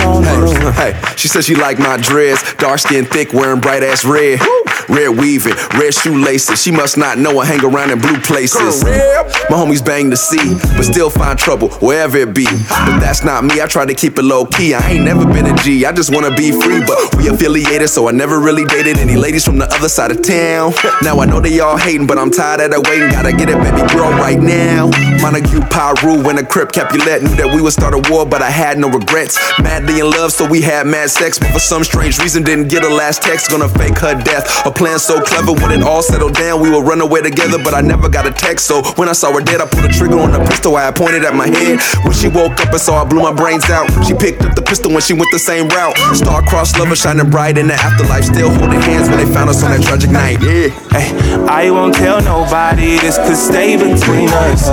hey, hey. She said she like my dress, dark skin, thick, wearing bright ass red. Red weaving, red shoelaces. She must not know I hang around in blue places. My homies bang the sea, but still find trouble wherever it be. But that's not me. I try to keep it low key. I ain't never been a G. I just wanna be free, but we affiliated, so I never really dated any ladies from the other side of town. Now I know they all hating, but I'm tired of that waiting. Gotta get it, baby girl, right now. Montague, Pyru, and a Crip Capulet knew that we would start a war, but I had no regrets. Madly in love, so we had mad sex, but for some strange reason didn't get a last text. Gonna fake her death. Plan so clever when it all settled down, we would run away together, but I never got a text. So when I saw her dead, I pulled a trigger on the pistol I had pointed at my head. When she woke up and saw I blew my brains out, she picked up the pistol when she went the same route. Star-crossed lover shining bright in the afterlife, still holding hands when they found us on that tragic night. Yeah. Hey, I won't tell nobody this could stay between us.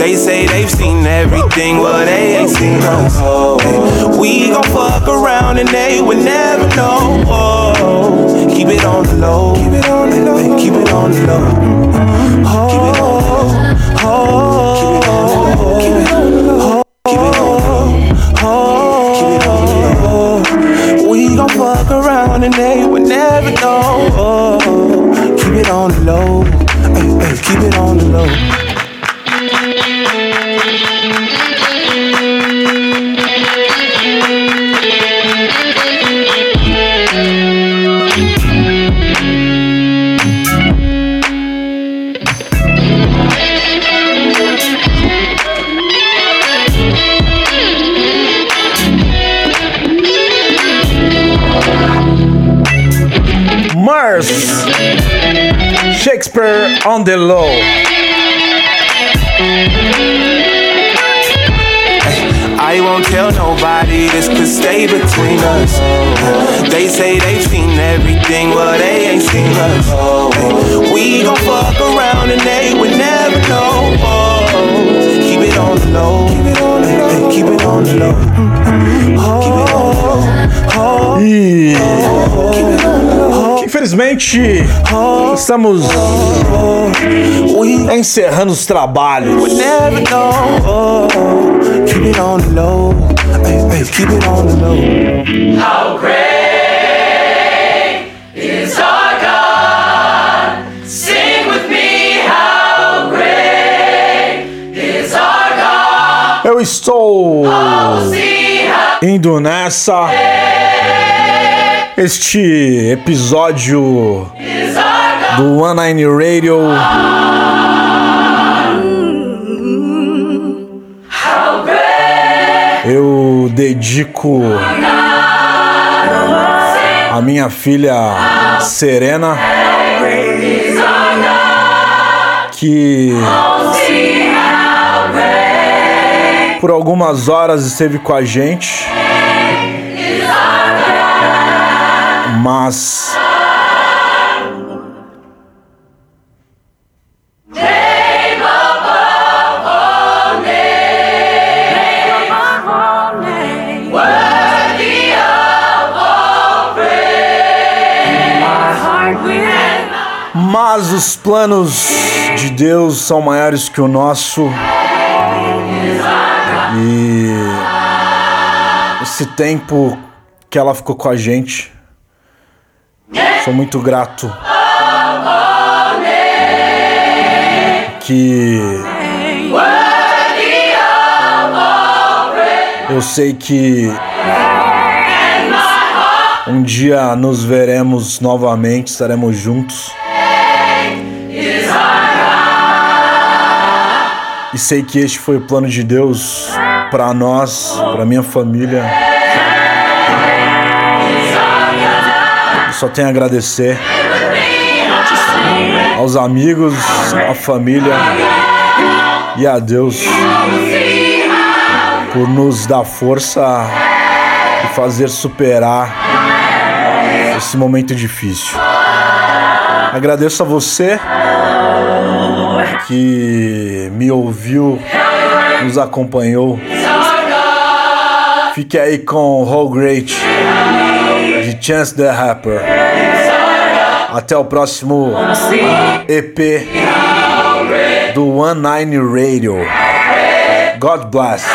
They say they've seen everything, well, they ain't seen us. We gon' fuck around and they would never know. Oh, keep it on the low. Keep it on the low. Keep it on the low. We gon' fuck around and they would never know. Oh, keep it on the low. Keep it on the low. Keep it on the low. Oh, oh, E infelizmente estamos encerrando os trabalhos. keep it on the low. Keep it on the low. How great estou indo nessa. Este episódio do One Nine Radio eu dedico a minha filha Serena, que por algumas horas esteve com a gente Mas Mas os planos de Deus são maiores que o nosso. E esse tempo que ela ficou com a gente, sou muito grato. Que eu sei que um dia nos veremos novamente, estaremos juntos. E sei que este foi o plano de Deus para nós, para minha família. Eu só tenho a agradecer aos amigos, à família e a Deus por nos dar força e fazer superar esse momento difícil. Agradeço a você que me ouviu, nos acompanhou. Fique aí com Whole Great de Chance the Rapper. Até o próximo EP do One Nine Radio. God bless.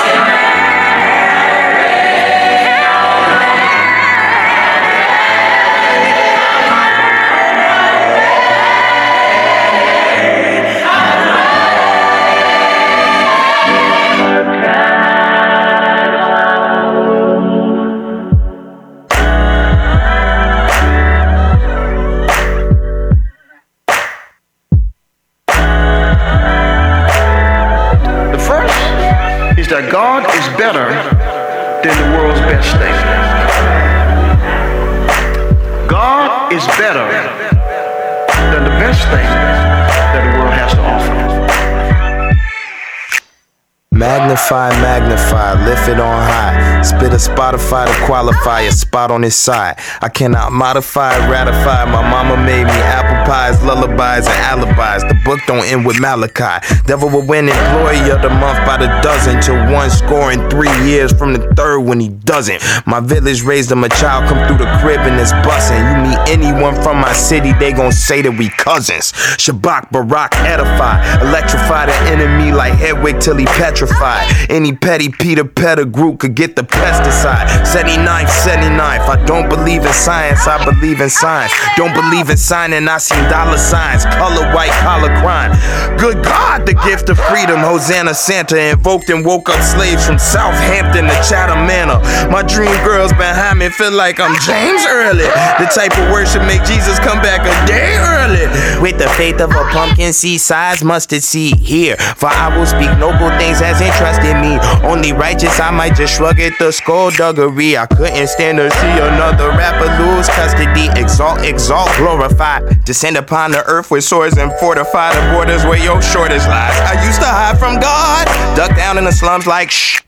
Magnify, magnify, lift it on high. Spit a Spotify to qualify a spot on his side. I cannot modify, ratify. My mama made me apple pies, lullabies, and alibis. The book don't end with Malachi. Devil will win employee of the month by the dozen. Till one scoring three years from the third when he doesn't. My village raised him a child, come through the crib and it's bussin'. You meet anyone from my city, they gon' say that we cousins. Shabak, Barak, edify. Electrify the enemy like Hedwig till he petrified. Any petty Peter Pettigrew could get the pesticide. 79th, 79th. I don't believe in science, I believe in science. Don't believe in signing, I seen dollar signs. Color white, collar crime. Good God, the gift of freedom. Hosanna Santa invoked and woke up slaves from Southampton to Chatham Manor. My dream girls behind me feel like I'm James Early. The type of worship make Jesus come back a day early. With the faith of a pumpkin seed size mustard seed here. For I will speak noble things as me. Only righteous, I might just shrug at the skullduggery. I couldn't stand to see another rapper lose custody. Exalt, exalt, glorify. Descend upon the earth with swords and fortify the borders where your shortest lies. I used to hide from God, duck down in the slums like shh.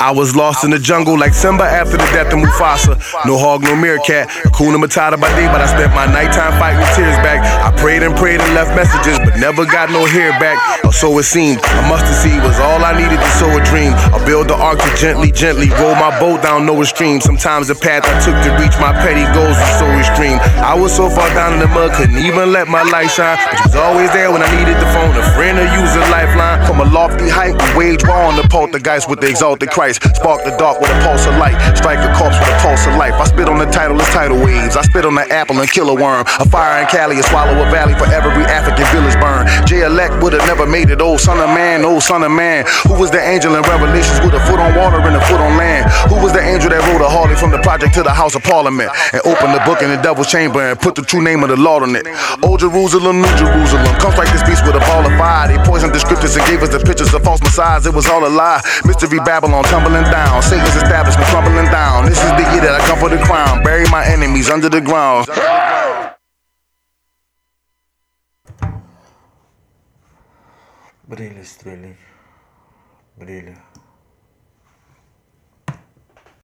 I was lost in the jungle like Simba after the death of Mufasa. No hog, no meerkat. Hakuna Matata by day, but I spent my nighttime fighting tears back. I prayed and prayed and left messages, but never got no hair back. Or so it seemed. A mustard seed was all I needed to sow a dream. I build the ark to gently, gently roll my boat down Noah's stream. Sometimes the path I took to reach my petty goals was so extreme. I was so far down in the mud, couldn't even let my light shine. But was always there when I needed the phone, a friend or use a lifeline. From a lofty height, we wage war on the poltergeist with the exalted Christ. Spark the dark with a pulse of light. Strike a corpse with a pulse of life. I spit on the title, it's tidal waves. I spit on the apple and kill a worm. A fire in Cali and swallow a valley for every African village burn. J elect would have never made it. Old son of man, old son of man. Who was the angel in Revelations with a foot on water and a foot on land? Who was the angel that rode a Harley from the project to the House of Parliament and opened the book in the devil's chamber and put the true name of the Lord on it? Old Jerusalem, New Jerusalem. Comes like this beast with a ball of fire. They poisoned the scriptures and gave us the pictures of false messiahs. It was all a lie. Mystery Babylon tumbling down. Satan's establishment crumbling down. This is the year that I come for the crown. Bury my enemies under the ground. Brilha, estrelinha. Brilha.